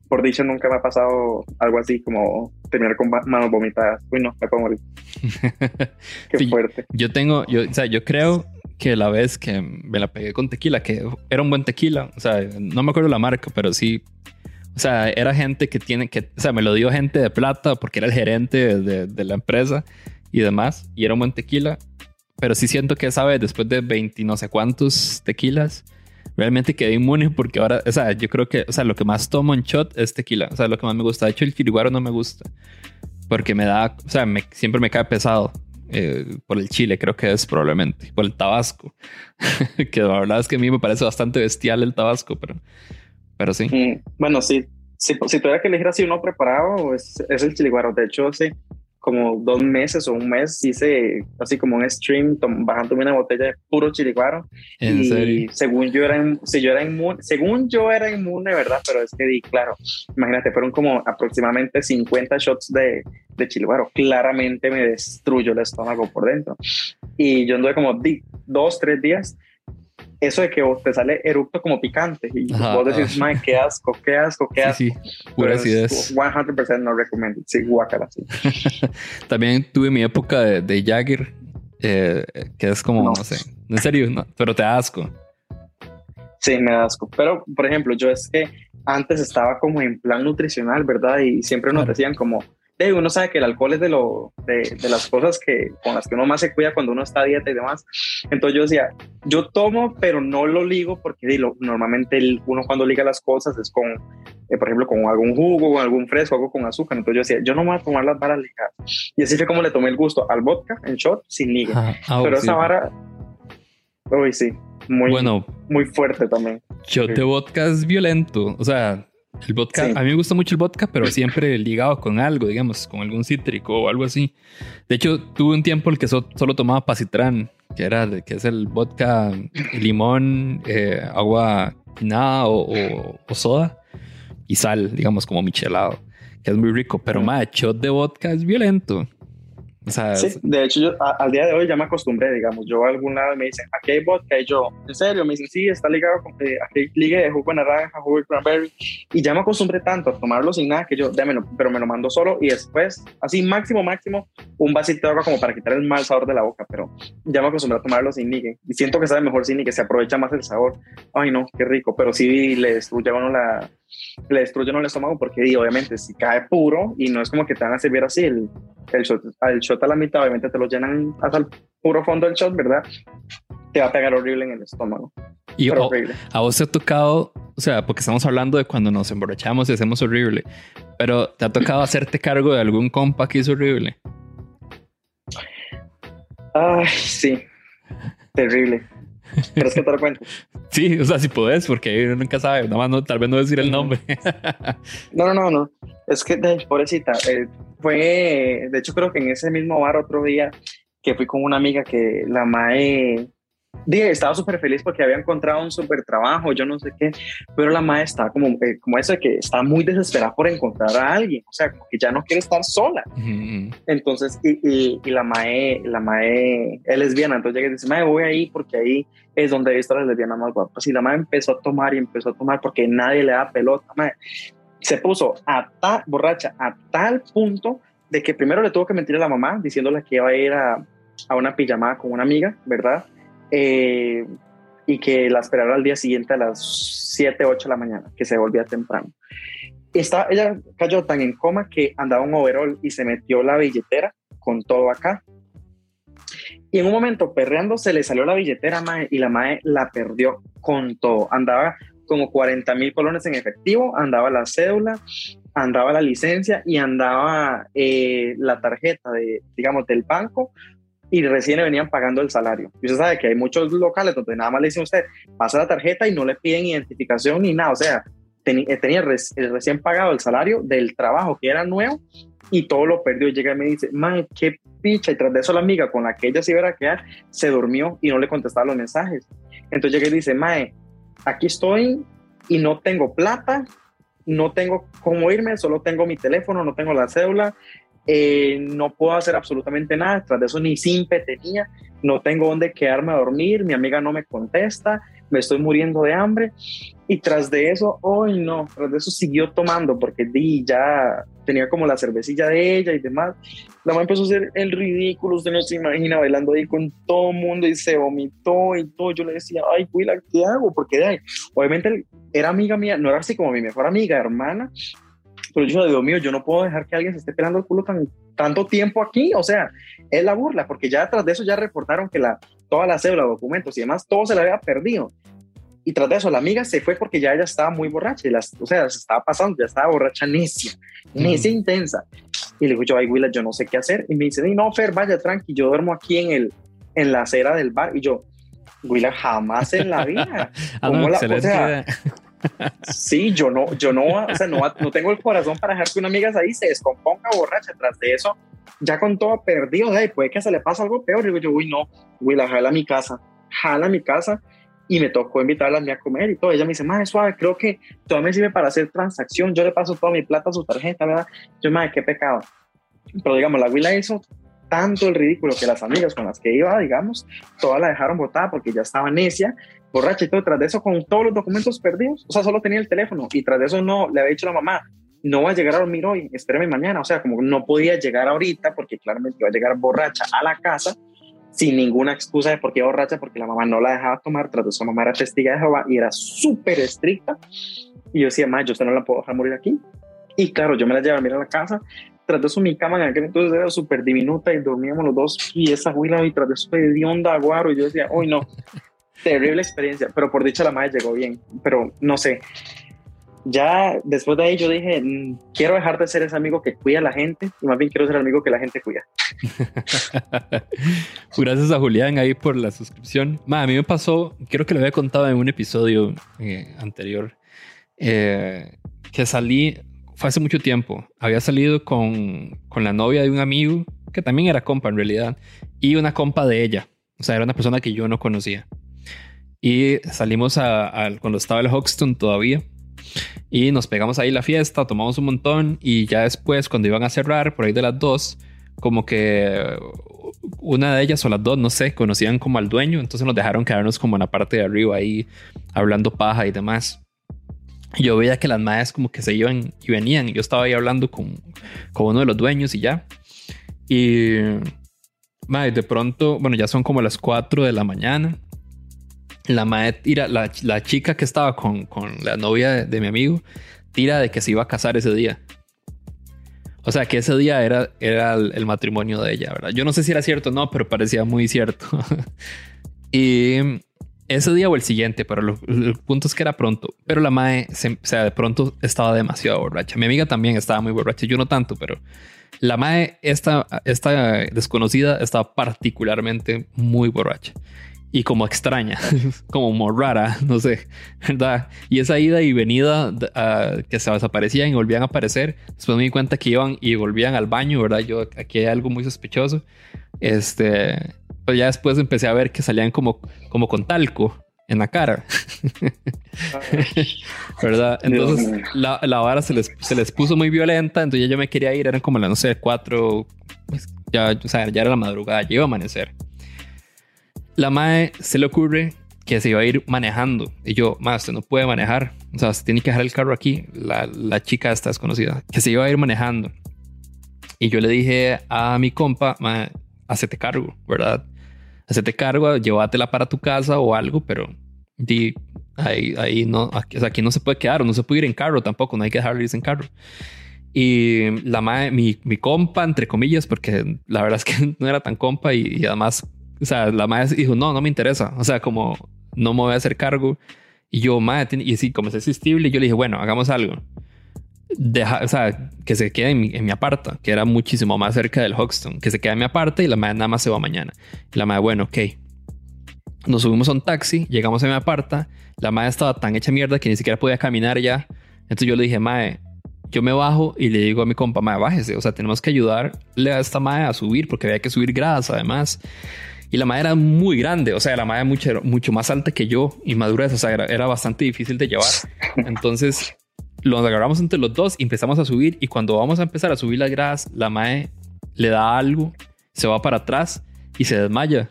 por dicho nunca me ha pasado algo así como terminar con manos vomitadas. Uy, no, me puedo morir. Qué fuerte. Yo tengo, yo, o sea, yo creo que la vez que me la pegué con tequila, que era un buen tequila, o sea, no me acuerdo la marca, pero sí, o sea, era gente que tiene que, o sea, me lo dio gente de plata porque era el gerente de, de la empresa y demás, y era un buen tequila, pero sí siento que esa vez, después de 20 no sé cuántos tequilas, realmente quedé inmune porque ahora, o sea, yo creo que, o sea, lo que más tomo en shot es tequila, o sea, lo que más me gusta. De hecho, el kiriguaro no me gusta porque me da, o sea, me, siempre me cae pesado. Eh, por el chile, creo que es probablemente, por el tabasco, que la verdad es que a mí me parece bastante bestial el tabasco, pero, pero sí. Mm, bueno, sí, si, si tuviera que elegir así uno preparado, es, es el chiliguaro. De hecho, sí, como dos meses o un mes hice así como un stream bajándome una botella de puro chiliguaro. ¿En y serio? según yo era, si yo era inmune, según yo era inmune, ¿verdad? Pero es que di, claro, imagínate, fueron como aproximadamente 50 shots de, de chiliguaro. Claramente me destruyó el estómago por dentro. Y yo anduve como di, dos, tres días eso de que te sale eructo como picante y vos decís, Mike, qué asco, qué asco, qué asco. Sí, sí. pura acidez. 100% no recomiendo. Sí, guacala, sí. También tuve mi época de, de Jagger, eh, que es como, no. sé, en serio, no, pero te da asco. Sí, me da asco. Pero, por ejemplo, yo es que antes estaba como en plan nutricional, ¿verdad? Y siempre nos decían como, uno sabe que el alcohol es de, lo, de, de, las cosas que, con las que uno más se cuida cuando uno está a dieta y demás. Entonces yo decía, yo tomo, pero no lo ligo porque normalmente el, uno cuando liga las cosas es con, eh, por ejemplo, con algún jugo, con algún fresco, algo con azúcar. Entonces yo decía, yo no me voy a tomar las varas ligadas. Y así fue como le tomé el gusto al vodka en shot sin liga. Ah, pero esa vara, uy, sí, muy, bueno, muy fuerte también. Shot de vodka es violento. O sea, el vodka, a mí me gusta mucho el vodka, pero siempre ligado con algo, digamos, con algún cítrico o algo así. De hecho, tuve un tiempo en el que solo tomaba pasitrán, que era que es el vodka, limón, eh, agua nada o, soda y sal, digamos, como michelado, que es muy rico. Pero más, shot de vodka es violento. O sea, Sí, de hecho, yo a- al día de hoy ya me acostumbré, digamos. Yo a algún lado me dicen, aquí hay vodka, y yo, ¿en serio? Me dicen, sí, está ligado con, eh, aquí ligue de jugo de naranja, jugo de cranberry. Y ya me acostumbré tanto a tomarlo sin nada que yo, démelo, pero me lo mando solo y después, así máximo, máximo, un vasito de agua como para quitar el mal sabor de la boca. Pero ya me acostumbré a tomarlo sin ligue. Y siento que sabe mejor sin ligue, se aprovecha más el sabor. Ay, no, qué rico. Pero sí le destruye a uno la. Le destruye a uno el estómago porque, y, obviamente, si cae puro y no es como que te van a servir así el, el shot, el shot a la mitad, obviamente te lo llenan hasta el puro fondo del shot, ¿verdad? Te va a pegar horrible en el estómago. y Pero o- horrible. a vos te ha tocado, o sea, porque estamos hablando de cuando nos emborrachamos y hacemos horrible, pero te ha tocado hacerte cargo de algún compa que hizo horrible. Ay, sí. Terrible. Pero es que te lo cuento. Sí, o sea, si podés, porque uno nunca sabe, nada más no, tal vez no decir el nombre. No, no, no, no. Es que, de- pobrecita, eh, fue, de hecho creo que en ese mismo bar otro día que fui con una amiga que la mae, dije, estaba súper feliz porque había encontrado un súper trabajo, yo no sé qué, pero la mae estaba como, eh, como eso de que está muy desesperada por encontrar a alguien, o sea, que ya no quiere estar sola. Ujú. Entonces, y, y, y la mae, la mae es lesbiana, entonces llega y dice, mae, voy ahí porque ahí es donde he visto a las lesbianas más guapas. Y la mae empezó a tomar y empezó a tomar porque nadie le da pelota, mae. Se puso a tal, borracha, a tal punto de que primero le tuvo que mentir a la mamá diciéndole que iba a ir a, a una pijamada con una amiga, ¿verdad? Eh, y que la esperara al día siguiente a las 7, 8 de la mañana, que se volvía temprano. Está, ella cayó tan en coma que andaba un overall y se metió la billetera con todo acá. Y en un momento, perreando, se le salió la billetera mae, y la mae la perdió con todo. Andaba como 40 mil colones en efectivo, andaba la cédula, andaba la licencia y andaba eh, la tarjeta de, digamos, del banco y recién le venían pagando el salario. Y usted sabe que hay muchos locales donde nada más le dicen a usted, pasa la tarjeta y no le piden identificación ni nada. O sea, eh, tenía el recién pagado el salario del trabajo que era nuevo y todo lo perdió. Y llega y me dice, mae, qué picha. Y tras de eso la amiga con la que ella se iba a quedar se durmió y no le contestaba los mensajes. Entonces llega y dice, mae, aquí estoy y no tengo plata, no tengo cómo irme, solo tengo mi teléfono, no tengo la cédula, eh, no puedo hacer absolutamente nada, tras de eso ni simpe tenía, no tengo dónde quedarme a dormir, mi amiga no me contesta, me estoy muriendo de hambre y tras de eso, hoy no, tras de eso siguió tomando porque di, ya tenía como la cervecilla de ella y demás. La mamá empezó a hacer el ridículo, usted no se imagina, bailando ahí con todo el mundo y se vomitó y todo. Yo le decía, ay, Willa, ¿qué hago? Porque de ahí, obviamente era amiga mía, no era así como mi mejor amiga, hermana, pero yo, Dios mío, yo no puedo dejar que alguien se esté pelando el culo tan, tanto tiempo aquí. O sea, es la burla, porque ya tras de eso ya reportaron que la, toda la cédula, documentos y demás, todo se le había perdido. Y tras de eso, la amiga se fue porque ya ella estaba muy borracha, y las, o sea, se estaba pasando, ya estaba borracha necia, necia intensa. Y le digo yo, ay, Willa, yo no sé qué hacer. Y me dice, no, Fer, vaya, tranqui, yo duermo aquí en, el, en la acera del bar. Y yo, Willa, jamás en la vida. Ah, ¿Cómo no, la- o sea. Sí, yo no, yo no, o sea, no, no tengo el corazón para dejar que una amiga ahí se descomponga borracha. Tras de eso, ya con todo perdido, ay, puede que se le pase algo peor. Y digo yo, uy, no, uy, la jala a mi casa, jala a mi casa. Y me tocó invitarla a mí a comer y todo. Ella me dice, madre, suave, creo que todavía me sirve para hacer transacción. Yo le paso toda mi plata a su tarjeta, ¿verdad? Yo, madre, qué pecado. Pero digamos, la Willa hizo tanto el ridículo que las amigas con las que iba, digamos, todas la dejaron botada porque ya estaba necia, borracha y todo. Tras de eso, con todos los documentos perdidos, o sea, solo tenía el teléfono y tras de eso no, le había dicho a la mamá, no va a llegar a dormir hoy, espérame mañana. O sea, como no podía llegar ahorita porque claramente iba a llegar borracha a la casa sin ninguna excusa de por qué borracha, porque la mamá no la dejaba tomar. Tras de eso, la mamá era testiga de Jehová y era súper estricta. Y yo decía, mamá, yo usted no la puedo dejar morir aquí. Y claro, yo me la llevé a a la casa. Tras de eso, mi cama en aquel entonces era súper diminuta y dormíamos los dos. Y esa huila, y tras de eso, de onda aguaro. Y yo decía, uy, no, terrible experiencia. Pero por dicha, la madre llegó bien. Pero no sé. Ya después de ahí, yo dije, "Mm, quiero dejar de ser ese amigo que cuida a la gente. Y más bien quiero ser el amigo que la gente cuida. Gracias a Julián ahí por la suscripción. Ma, a mí me pasó, creo que lo había contado en un episodio eh, anterior, eh, que salí, fue hace mucho tiempo, había salido con, con la novia de un amigo, que también era compa en realidad, y una compa de ella. O sea, era una persona que yo no conocía. Y salimos a, cuando estaba el Hoxton todavía. Y nos pegamos ahí la fiesta, tomamos un montón. Y ya después, cuando iban a cerrar, por ahí de las dos, como que una de ellas o las dos, no sé, conocían como al dueño, entonces nos dejaron quedarnos como en la parte de arriba ahí hablando paja y demás. Yo veía que las madres como que se iban y venían. Yo estaba ahí hablando con, con uno de los dueños y ya. Y madre, de pronto, bueno, ya son como las 4 de la mañana. La madre tira, la, la chica que estaba con, con la novia de, mi amigo, tira de que se iba a casar ese día. O sea, que ese día era, era el, matrimonio de ella, ¿verdad? Yo no sé si era cierto o no, pero parecía muy cierto. y ese día o el siguiente, pero lo, el punto es que era pronto. Pero la mae, o sea, de pronto estaba demasiado borracha. Mi amiga también estaba muy borracha, yo no tanto, pero la mae, esta, esta desconocida, estaba particularmente muy borracha y como extraña, como rara, no sé, ¿verdad? Y esa ida y venida uh, que se desaparecían y volvían a aparecer, después me di cuenta que iban y volvían al baño, ¿verdad? Yo aquí hay algo muy sospechoso. Este, pues ya después empecé a ver que salían como, como con talco en la cara. ¿Verdad? Entonces la, la, vara se les, se les puso muy violenta, entonces yo me quería ir, eran como las, no sé, cuatro, pues ya, o sea, ya era la madrugada, ya iba a amanecer. La madre se le ocurre que se iba a ir manejando. Y yo, más, usted no puede manejar. O sea, se tiene que dejar el carro aquí. La, la chica está desconocida. Que se iba a ir manejando. Y yo le dije a mi compa, hacete cargo, ¿verdad? Hacete cargo, llévatela para tu casa o algo, pero di, ahí, ahí no, aquí, o aquí no se puede quedar, no se puede ir en carro tampoco, no hay que dejarlo irse en carro. Y la madre, mi, mi compa, entre comillas, porque la verdad es que no era tan compa y además o sea, la madre dijo, no, no me interesa. O sea, como no me voy a hacer cargo. Y yo, madre, y sí, como es asistible, yo le dije, bueno, hagamos algo. Deja, o sea, que se quede en mi, en mi, aparta, que era muchísimo más cerca del Hoxton, que se quede en mi aparta y la madre nada más se va mañana. Y la madre, bueno, ok. Nos subimos a un taxi, llegamos a mi aparta, la madre estaba tan hecha mierda que ni siquiera podía caminar ya. Entonces yo le dije, madre, yo me bajo y le digo a mi compa, madre, bájese, o sea, tenemos que ayudarle a esta madre a subir porque había que subir gradas además. Y la madre era muy grande, o sea, la madre mucho, mucho más alta que yo y madurez, o sea, era, era bastante difícil de llevar. Entonces, lo agarramos entre los dos y empezamos a subir. Y cuando vamos a empezar a subir las gradas, la madre le da algo, se va para atrás y se desmaya.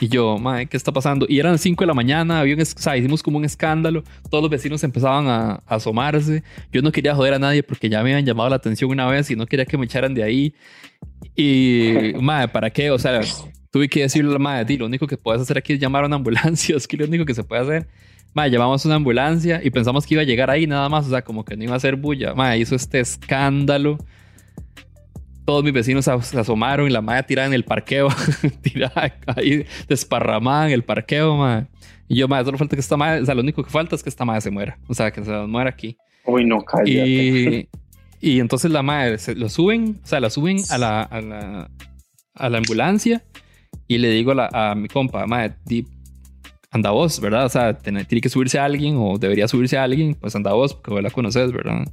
Y yo, madre, ¿qué está pasando? Y eran 5 de la mañana, había un, o sea, hicimos como un escándalo, todos los vecinos empezaban a, a, asomarse. Yo no quería joder a nadie porque ya me habían llamado la atención una vez y no quería que me echaran de ahí. Y, madre, ¿para qué? O sea, tuve que decirle a la madre, lo único que puedes hacer aquí es llamar a una ambulancia, es que lo único que se puede hacer. Madre, llamamos a una ambulancia y pensamos que iba a llegar ahí nada más, o sea, como que no iba a hacer bulla. Madre, hizo este escándalo. Todos mis vecinos se asomaron y la madre tirada en el parqueo, tirada ahí, desparramada en el parqueo, madre. Y yo, madre, solo falta que esta madre, o sea, lo único que falta es que esta madre se muera, o sea, que se muera aquí. Uy, no, cállate. Y, y entonces la madre, se, lo suben, o sea, la suben a la, a la, a la ambulancia y le digo a, la, a mi compa, madre, anda vos, ¿verdad? O sea, tiene, tiene, que subirse a alguien o debería subirse a alguien, pues anda vos, porque vos la conoces, ¿verdad?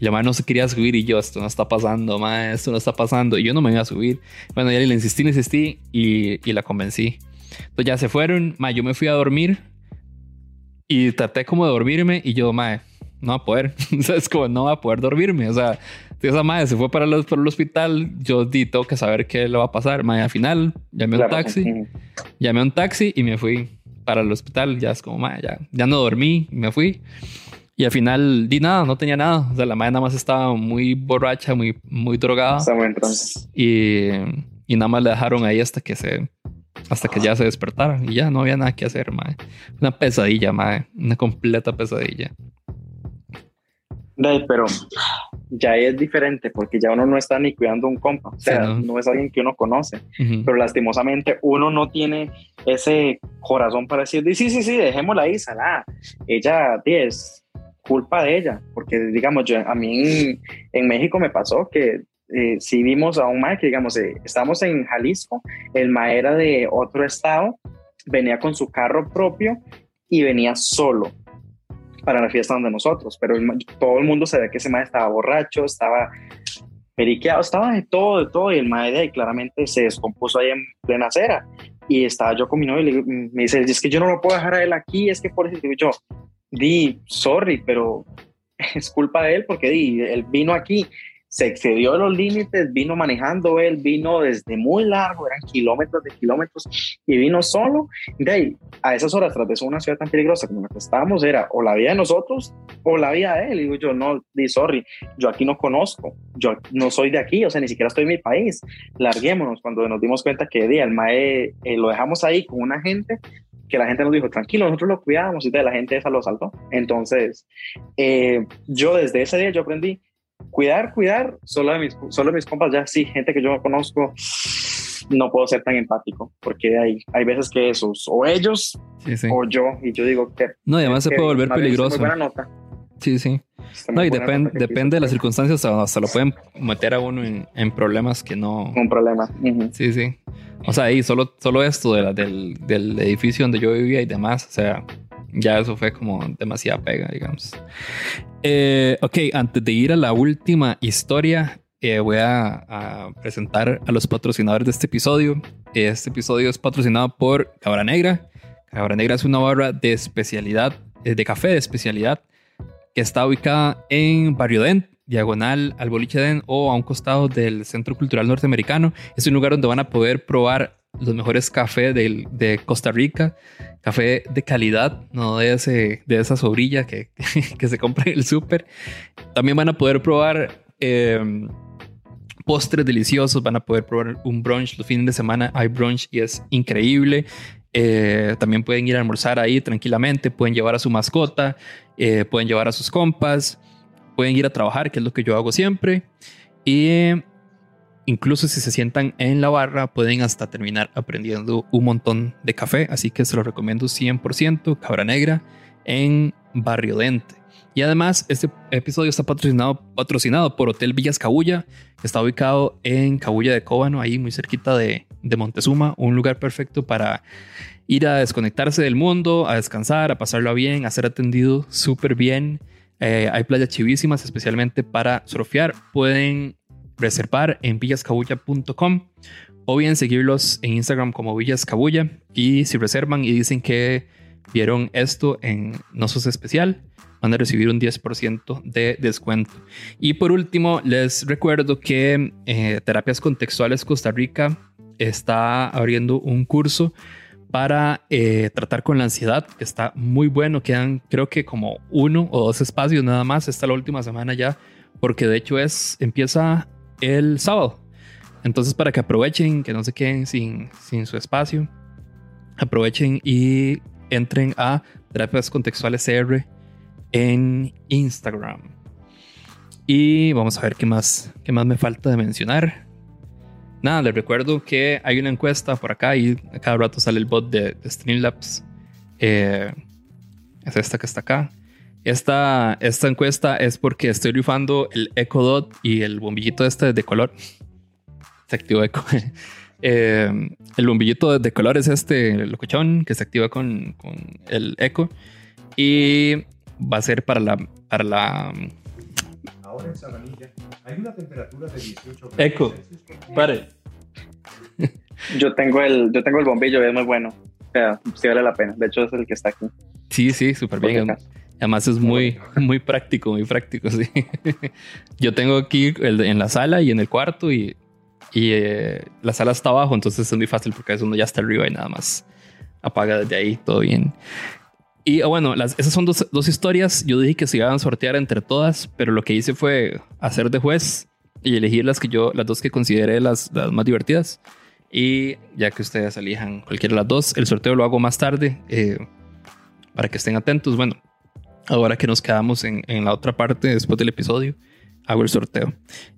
Y la madre no se quería subir y yo, esto no está pasando, madre, esto no está pasando. Y yo no me iba a subir. Bueno, ya le insistí, le insistí y, y la convencí. Entonces ya se fueron, madre, yo me fui a dormir y traté como de dormirme y yo, madre, no va a poder. o sea, es como no va a poder dormirme. O sea, si esa madre se fue para el, para el hospital, yo di, tengo que saber qué le va a pasar. Madre, al final llamé un taxi, llamé un taxi y me fui para el hospital. Ya es como, madre, ya, ya no dormí, me fui. Y al final di nada, no tenía nada. O sea, la madre nada más estaba muy borracha, muy, muy drogada. Entonces. Y, y nada más le dejaron ahí hasta que se hasta que ya se despertara y ya no había nada que hacer, madre. Una pesadilla, madre. Una completa pesadilla. De, pero ya es diferente porque ya uno no está ni cuidando un compa, o sea, sí, no. no. es alguien que uno conoce, uh -huh. pero lastimosamente uno no tiene ese corazón para decir, sí, sí, sí, dejémosla ahí, salada. Ella es culpa de ella, porque digamos, yo, a mí en, en México me pasó que eh, si vimos a un mae que digamos, eh, estamos en Jalisco, el mae era de otro estado, venía con su carro propio y venía solo para la fiesta donde nosotros, pero el, todo el mundo sabía que ese mae estaba borracho, estaba periqueado, estaba de todo, de todo, y el mae de ahí claramente se descompuso ahí en plena acera, y estaba yo con mi novio y le, me dice, es que yo no lo puedo dejar a él aquí, es que por eso, yo, di, sorry, pero es culpa de él, porque di, él vino aquí, se excedió de los límites, vino manejando él, vino desde muy largo, eran kilómetros de kilómetros, y vino solo. De ahí, a esas horas, tras de una ciudad tan peligrosa como la que estábamos, era o la vida de nosotros o la vida de él. Y digo yo, no, di sorry, yo aquí no conozco, yo no soy de aquí, o sea, ni siquiera estoy en mi país. Larguémonos cuando nos dimos cuenta que día el MAE eh, lo dejamos ahí con una gente que la gente nos dijo, tranquilo, nosotros lo cuidamos y de la gente esa lo saltó. Entonces, eh, yo desde ese día yo aprendí cuidar, cuidar, solo de mis, solo mis compas, ya sí, gente que yo conozco, no puedo ser tan empático, porque hay, hay veces que esos, o ellos, o yo, y yo digo que... No, y además se puede volver peligroso. Buena nota. Sí, sí. No, y depende depende de las circunstancias, hasta lo pueden meter a uno en, problemas que no... Un problema. Sí, sí. O sea, ahí solo, solo esto de del, del edificio donde yo vivía y demás, o sea, ya eso fue como demasiada pega, digamos. Eh, ok, antes de ir a la última historia, eh, voy a, presentar a los patrocinadores de este episodio. Este episodio es patrocinado por Cabra Negra. Cabra Negra es una barra de especialidad, eh, de café de especialidad, que está ubicada en Barrio Dent, diagonal al Boliche Den o a un costado del Centro Cultural Norteamericano. Es un lugar donde van a poder probar los mejores cafés de, Costa Rica, café de calidad, no de, ese, de esa sobrilla que, que se compra en el súper. También van a poder probar em, postres deliciosos, van a poder probar un brunch los fines de semana. Hay brunch y es increíble. Eh, también pueden ir a almorzar ahí tranquilamente, pueden llevar a su mascota, eh, pueden llevar a sus compas, pueden ir a trabajar, que es lo que yo hago siempre. Y Incluso si se sientan en la barra, pueden hasta terminar aprendiendo un montón de café. Así que se lo recomiendo 100%. Cabra Negra en Barrio Dente. Y además, este episodio está patrocinado, patrocinado por Hotel Villas Cabulla, que está ubicado en Cabulla de Cóbano, ahí muy cerquita de, de Montezuma. Un lugar perfecto para ir a desconectarse del mundo, a descansar, a pasarlo bien, a ser atendido súper bien. Eh, hay playas chivísimas, especialmente para surfear. Pueden reservar en villascabulla.com o bien seguirlos en Instagram como villascabulla y si reservan y dicen que vieron esto en Nosos Especial, van a recibir un 10% de descuento. Y por último, les recuerdo que eh, Terapias Contextuales Costa Rica está abriendo un curso para eh, tratar con la ansiedad, está muy bueno. Quedan creo que como uno o dos espacios nada más. Está la última semana ya, porque de hecho es, empieza el sábado. Entonces, para que aprovechen, que no se queden sin, sin su espacio, aprovechen y entren a Terapias Contextuales CR en Instagram. Y vamos a ver qué más, qué más me falta de mencionar. Nada, les recuerdo que hay una encuesta por acá y cada rato sale el bot de, Streamlabs. Eh, es esta que está acá. Esta, esta encuesta es porque estoy rifando el Echo Dot y el bombillito este de color. Se activó Echo. Eh, el bombillito de color es este locuchón que se activa con, con, el Echo. Y va a ser para la. Para la Ahora en Sabanilla hay una temperatura de 18 grados. Echo, pare. Yo tengo el, yo tengo el bombillo, es muy bueno. O sea, sí vale la pena. De hecho, es el que está aquí. Sí, sí, súper bien. Además es muy, muy práctico, muy práctico, sí. Yo tengo aquí el, en la sala y en el cuarto y, y eh, la sala está abajo, entonces es muy fácil porque es uno ya está arriba y nada más apaga desde ahí, todo bien. Y ah, bueno, las, esas son dos, dos, historias. Yo dije que se iban a sortear entre todas, pero lo que hice fue hacer de juez y elegir las que yo, las dos que consideré las, las más divertidas. Y ya que ustedes elijan cualquiera de las dos, el sorteo lo hago más tarde eh, para que estén atentos. Bueno, Ahora que nos quedamos en, en, la otra parte después del episodio, hago el sorteo.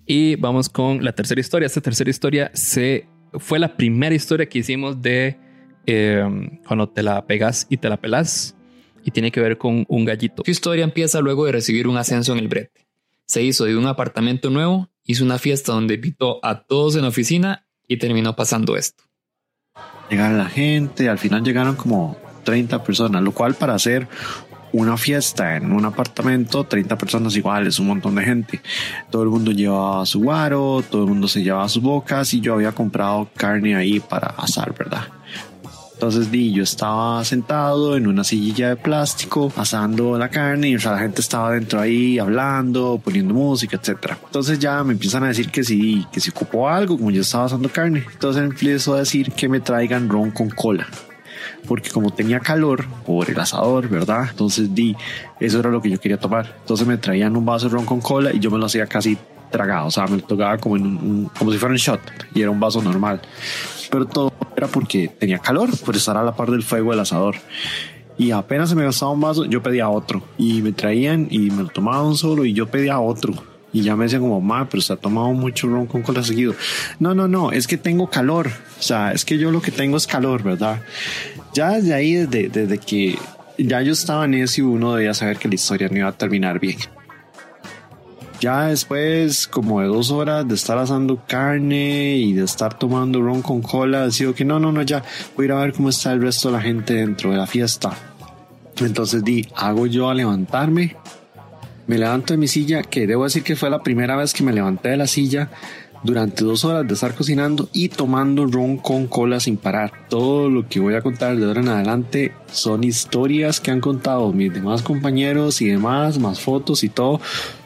Y vamos con la tercera historia. Esta tercera historia se, fue la primera historia que hicimos de eh, cuando te la pegas y te la pelas. Y tiene que ver con un gallito. Su historia empieza luego de recibir un ascenso en el brete. Se hizo de un apartamento nuevo, hizo una fiesta donde invitó a todos en la oficina y terminó pasando esto. Llegaron la gente, al final llegaron como 30 personas, lo cual para hacer una fiesta en un apartamento, 30 personas iguales, un montón de gente. Todo el mundo llevaba su guaro, todo el mundo se llevaba sus bocas y yo había comprado carne ahí para asar, ¿verdad? Entonces di, yo estaba sentado en una sillilla de plástico asando la carne y o sea, la gente estaba dentro ahí hablando, poniendo música, etcétera. Entonces ya me empiezan a decir que si, que si ocupó algo, como yo estaba asando carne. Entonces empiezo a decir que me traigan ron con cola porque como tenía calor por el asador, ¿verdad? Entonces di, eso era lo que yo quería tomar. Entonces me traían un vaso de ron con cola y yo me lo hacía casi tragado, o sea, me lo tocaba como, en un, como si fuera un shot y era un vaso normal. Pero todo era porque tenía calor, por estar a la par del fuego del asador. Y apenas se me gastaba un vaso, yo pedía otro. Y me traían y me lo tomaba un solo y yo pedía otro. Y ya me decían como, ma, pero se ha tomado mucho ron con cola seguido. No, no, no, es que tengo calor. O sea, es que yo lo que tengo es calor, ¿verdad? Ya desde ahí, desde, desde que ya yo estaba necio, uno debía saber que la historia no iba a terminar bien. Ya después, como de dos horas de estar asando carne y de estar tomando ron con cola, decido que no, no, no, ya voy a ir a ver cómo está el resto de la gente dentro de la fiesta. Entonces di, hago yo a levantarme. Me levanto de mi silla, que debo decir que fue la primera vez que me levanté de la silla durante dos horas de estar cocinando y tomando ron con cola sin parar. Todo lo que voy a contar de ahora en adelante son historias que han contado mis demás compañeros y demás, más fotos y todo,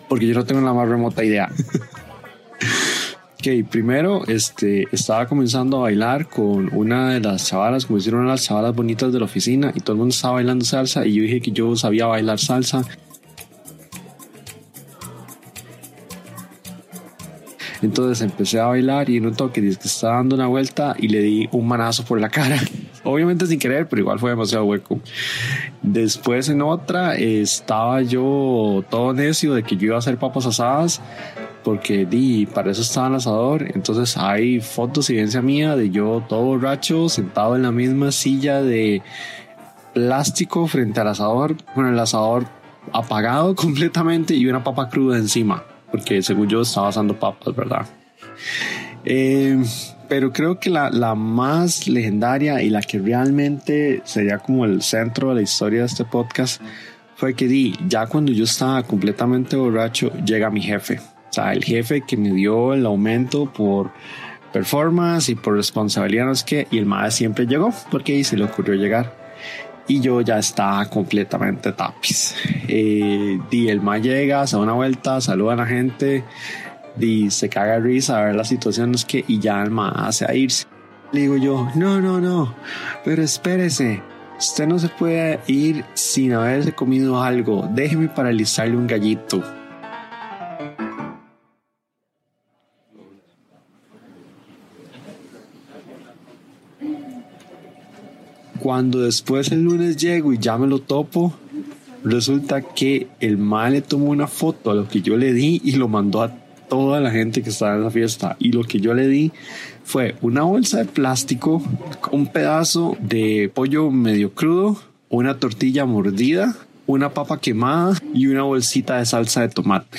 porque yo no tengo la más remota idea. ok, primero este, estaba comenzando a bailar con una de las chavalas, como hicieron las chavalas bonitas de la oficina, y todo el mundo estaba bailando salsa, y yo dije que yo sabía bailar salsa. Entonces empecé a bailar y en un toque que estaba dando una vuelta y le di un manazo por la cara. Obviamente sin querer, pero igual fue demasiado hueco. Después en otra estaba yo todo necio de que yo iba a hacer papas asadas porque di, para eso estaba el asador. Entonces hay fotos y evidencia mía de yo todo borracho, sentado en la misma silla de plástico frente al asador, con el asador apagado completamente y una papa cruda encima, porque según yo estaba asando papas, ¿verdad? Eh, pero creo que la, la, más legendaria y la que realmente sería como el centro de la historia de este podcast fue que di, ya cuando yo estaba completamente borracho, llega mi jefe. O sea, el jefe que me dio el aumento por performance y por responsabilidad, no es que, y el MAE siempre llegó porque se le ocurrió llegar. Y yo ya estaba completamente tapiz. Eh, el MAE llega, se da una vuelta, saluda a la gente y se caga de risa a ver las situaciones que y ya el ma hace a irse. Le digo yo, no, no, no, pero espérese, usted no se puede ir sin haberse comido algo, déjeme paralizarle un gallito. Cuando después el lunes llego y ya me lo topo, resulta que el mal le tomó una foto a lo que yo le di y lo mandó a toda la gente que estaba en la fiesta. Y lo que yo le di fue una bolsa de plástico, un pedazo de pollo medio crudo, una tortilla mordida, una papa quemada y una bolsita de salsa de tomate.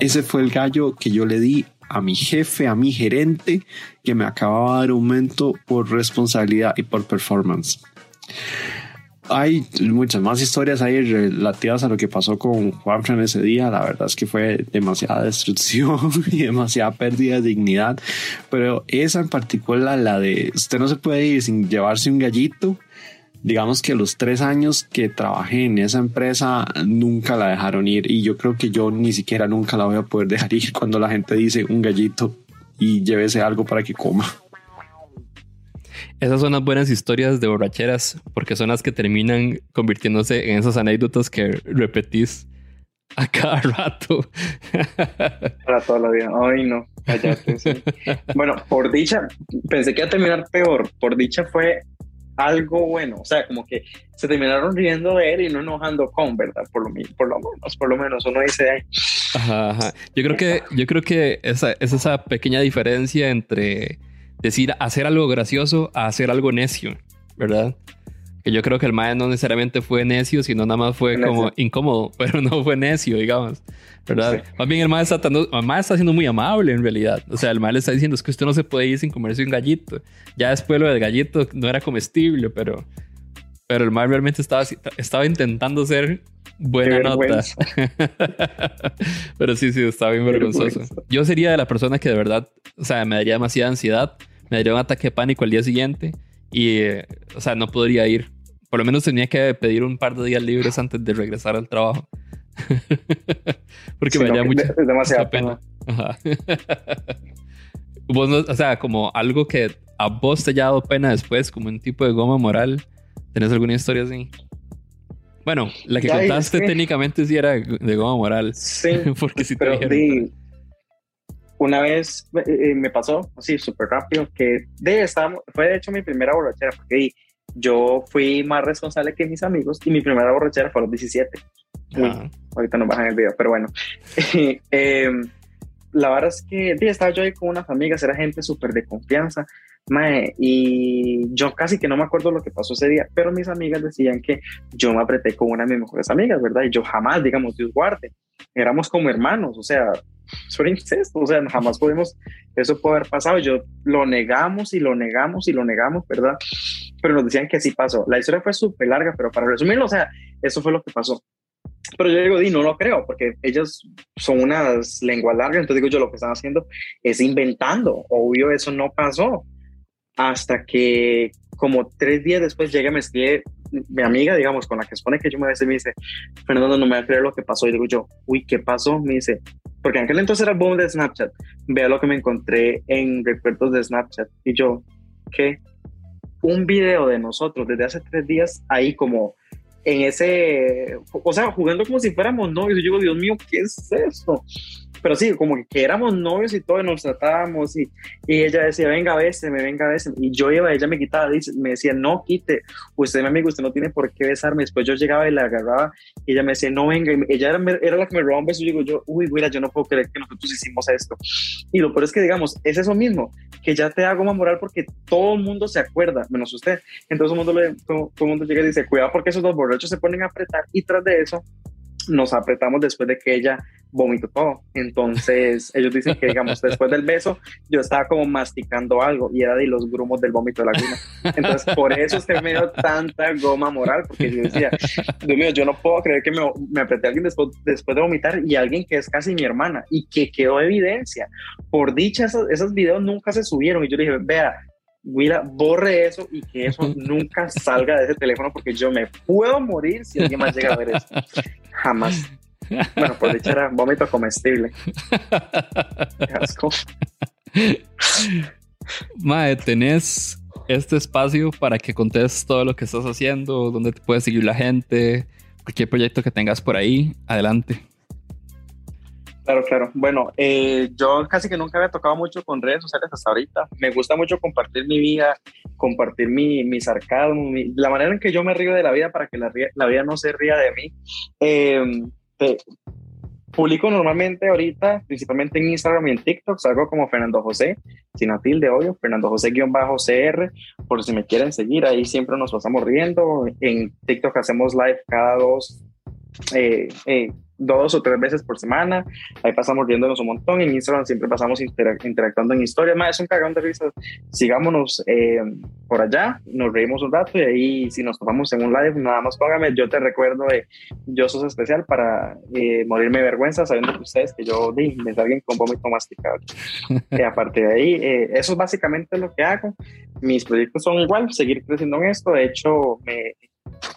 Ese fue el gallo que yo le di a mi jefe, a mi gerente, que me acababa de dar aumento por responsabilidad y por performance. Hay muchas más historias ahí relativas a lo que pasó con Juanfran ese día. La verdad es que fue demasiada destrucción y demasiada pérdida de dignidad. Pero esa en particular, la de usted no se puede ir sin llevarse un gallito, digamos que los tres años que trabajé en esa empresa nunca la dejaron ir y yo creo que yo ni siquiera nunca la voy a poder dejar ir cuando la gente dice un gallito y llévese algo para que coma. Esas son las buenas historias de borracheras porque son las que terminan convirtiéndose en esas anécdotas que repetís a cada rato. Para toda la vida. Ay, no, cállate. Bueno, por dicha, pensé que iba a terminar peor. Por dicha fue algo bueno. O sea, como que se terminaron riendo de él y no enojando con, ¿verdad? Por lo, por lo menos, por lo menos uno dice... Ajá, ajá. Yo creo que, yo creo que esa, es esa pequeña diferencia entre decir hacer algo gracioso a hacer algo necio, ¿verdad? Que yo creo que el mae no necesariamente fue necio, sino nada más fue como incómodo, pero no fue necio, digamos. ¿Verdad? Más bien el mae está, está siendo muy amable en realidad. O sea, el mae le está diciendo es que usted no se puede ir sin comerse un gallito. Ya después lo del gallito no era comestible, pero Pero el mal realmente estaba, estaba intentando ser buena nota. Pero sí, sí, estaba bien vergonzoso. Yo sería de la persona que de verdad, o sea, me daría demasiada ansiedad, me daría un ataque de pánico al día siguiente y, eh, o sea, no podría ir. Por lo menos tenía que pedir un par de días libres antes de regresar al trabajo. Porque Sí, me no, que mucha, es demasiada mucha pena. Ajá. Vos no- o sea, como algo que a vos te haya dado pena después, como un tipo de goma moral. ¿Tenés alguna historia así? Bueno, la que Ya, contaste que- técnicamente sí era de goma moral. Sí, Porque sí te pero dijeron. di, una vez eh, eh, me pasó así súper rápido que de estábamos, fue de hecho mi primera borrachera porque di, yo fui más responsable que mis amigos y mi primera borrachera fue a los 17 Uy, ahorita nos bajan el video, pero bueno. Em, la verdad es que sí, estaba yo ahí con unas amigas, era gente súper de confianza, mae, y yo casi que no me acuerdo lo que pasó ese día, pero mis amigas decían que yo me apreté con una de mis mejores amigas, ¿verdad? Y yo jamás, digamos, Dios guarde, éramos como hermanos, o sea, era incesto, o sea, jamás podemos, eso puede haber pasado, yo lo negamos y lo negamos y lo negamos, ¿verdad? Pero nos decían que sí pasó. La historia fue súper larga, pero para resumirlo, o sea, eso fue lo que pasó. Pero yo digo, di, no lo creo, porque ellas son unas lenguas largas, entonces digo yo, lo que están haciendo es inventando. Obvio, eso no pasó. Hasta que como tres días después llega, me escribe mi amiga, digamos, con la que supone que yo me besé, me dice, Fernando, no me va a creer lo que pasó. Y digo yo, uy, ¿qué pasó? Me dice, porque en aquel entonces era el boom de Snapchat. Vea lo que me encontré en recuerdos de Snapchat. Y yo, ¿qué? Un video de nosotros desde hace tres días ahí como en ese, o sea, jugando como si fuéramos novios. Y yo digo, Dios mío, ¿qué es esto? Pero sí, como que éramos novios y todo, y nos tratábamos y, y ella decía, venga, béseme, venga, béseme. Y yo iba, ella me quitaba, me decía, no, quite, usted mi amigo, usted no tiene por qué besarme. Después yo llegaba y la agarraba y ella me decía, no, venga, y me- ella era, era la que me robaba un beso y digo yo, uy, mira, yo no puedo creer que nosotros hicimos esto. Y lo peor es que, digamos, es eso mismo, que ya te da goma moral porque todo el mundo se acuerda, menos usted. Entonces todo el mundo, le- todo, todo el mundo llega y dice, cuidado porque esos dos borrachos se ponen a apretar y tras de eso nos apretamos después de que ella vomitó todo. Entonces ellos dicen que, digamos, después del beso yo estaba como masticando algo y era de los grumos del vómito de la guna. Entonces por eso es que me dio tanta goma moral, porque yo decía, Dios mío, yo no puedo creer que me, me apreté a alguien después, después de vomitar y alguien que es casi mi hermana y que quedó evidencia. Por dicha, esos, esos videos nunca se subieron y yo dije, vea, Willa, borre eso y que eso nunca salga de ese teléfono porque yo me puedo morir si alguien más llega a ver eso. Jamás. Bueno, por dicha era vómito comestible. Qué asco. Mae, tenés este espacio para que contes todo lo que estás haciendo, dónde te puede seguir la gente, cualquier proyecto que tengas por ahí. Adelante. Claro, claro. Bueno, eh, yo casi que nunca había tocado mucho con redes sociales hasta ahorita. Me gusta mucho compartir mi vida, compartir mi, mi sarcasmo, mi- la manera en que yo me río de la vida para que la, la vida no se ría de mí. Eh, publico normalmente ahorita, principalmente en Instagram y en TikTok, salgo como Fernando José, sin a tilde, obvio, Fernando José-CR, por si me quieren seguir, ahí siempre nos pasamos riendo. En TikTok hacemos live cada dos, eh, eh, dos o tres veces por semana. Ahí pasamos riéndonos un montón. En Instagram siempre pasamos interac- interactuando en historias. Más es un cagón de risas. Sigámonos eh, por allá, nos reímos un rato y ahí si nos topamos en un live, nada más póngame, yo te recuerdo de yo sos especial para eh, morirme de vergüenza sabiendo que ustedes que yo di, me alguien con vómito masticado. y aparte de ahí, eh, eso es básicamente lo que hago. Mis proyectos son igual, seguir creciendo en esto. De hecho, me,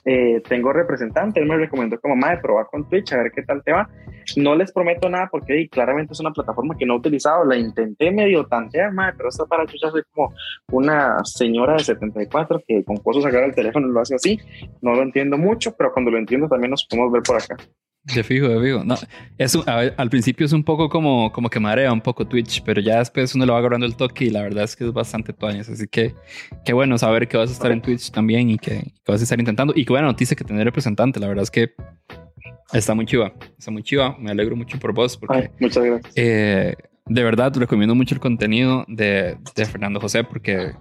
eh, tengo representante, él me recomendó como madre, probar con Twitch, a ver qué tal te va. No les prometo nada porque claramente es una plataforma que no he utilizado, la intenté medio tantear, madre, pero esta para chucha soy como una señora de 74 que con cosas sacar el teléfono lo hace así. No lo entiendo mucho, pero cuando lo entiendo también nos podemos ver por acá. De fijo, de fijo. No, es un- a al principio es un poco como, como que marea un poco Twitch, pero ya después uno le va agarrando el toque y la verdad es que es bastante tuanes. Así que qué bueno saber que vas a estar en Twitch también y que, que vas a estar intentando. Y qué buena noticia que tener representante. La verdad es que está muy chiva. Está muy chiva. Me alegro mucho por vos porque Ay, muchas gracias. eh, de verdad recomiendo mucho el contenido de, de Fernando José porque,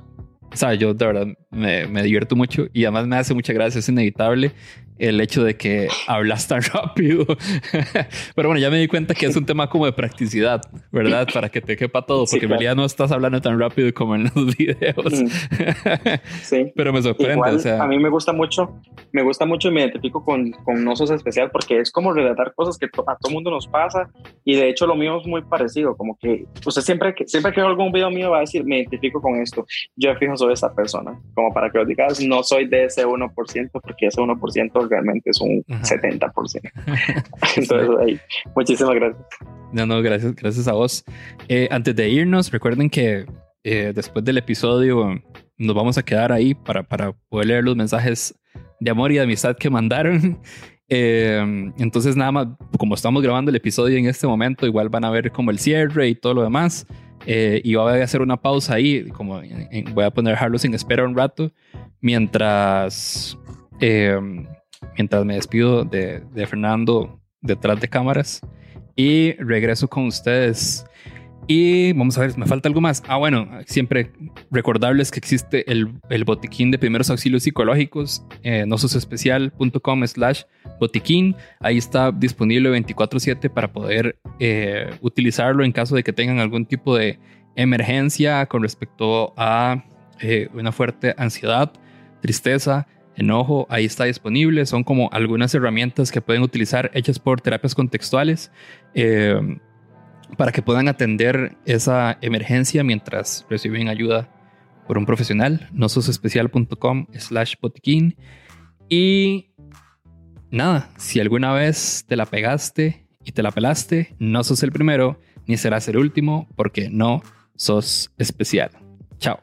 ¿sabes? Yo de verdad me, me divierto mucho y además me hace mucha gracia, es inevitable el hecho de que hablas tan rápido. Pero bueno, ya me di cuenta que es un tema como de practicidad, ¿verdad? Para que te quepa todo, porque en realidad no estás hablando tan rápido como en los videos. Sí. Pero me sorprende. Igual, o sea, a mí me gusta mucho, me gusta mucho y me identifico con, con No Sos Especial porque es como relatar cosas que to- a todo mundo nos pasa y de hecho lo mío es muy parecido, como que usted siempre que siempre que vea algún video mío va a decir, me identifico con esto, yo fijo soy esa persona, como para que os digas, no soy de ese 1% porque ese 1% realmente es un Ajá. 70%. Entonces, ahí, muchísimas gracias. No, no, gracias, gracias a vos. Eh, antes de irnos, recuerden que eh, después del episodio nos vamos a quedar ahí para, para poder leer los mensajes de amor y de amistad que mandaron. Eh, entonces, nada más, como estamos grabando el episodio en este momento, igual van a ver como el cierre y todo lo demás. Eh, y voy a hacer una pausa ahí, como en- en- voy a poner dejarlos en espera un rato, mientras, eh, mientras me despido de, Fernando detrás de cámaras y regreso con ustedes. Y vamos a ver, me falta algo más. Ah, bueno, siempre recordarles que existe el, el botiquín de primeros auxilios psicológicos, eh, nososespecial.com slash botiquín. Ahí está disponible 24/7 para poder eh, utilizarlo en caso de que tengan algún tipo de emergencia con respecto a eh, una fuerte ansiedad, tristeza, enojo. Ahí está disponible. Son como algunas herramientas que pueden utilizar hechas por terapias contextuales. eh, para que puedan atender esa emergencia mientras reciben ayuda por un profesional. nososespecial.com slash botiquín. Y nada, si alguna vez te la pegaste y te la pelaste, no sos el primero ni serás el último porque no sos especial. Chao.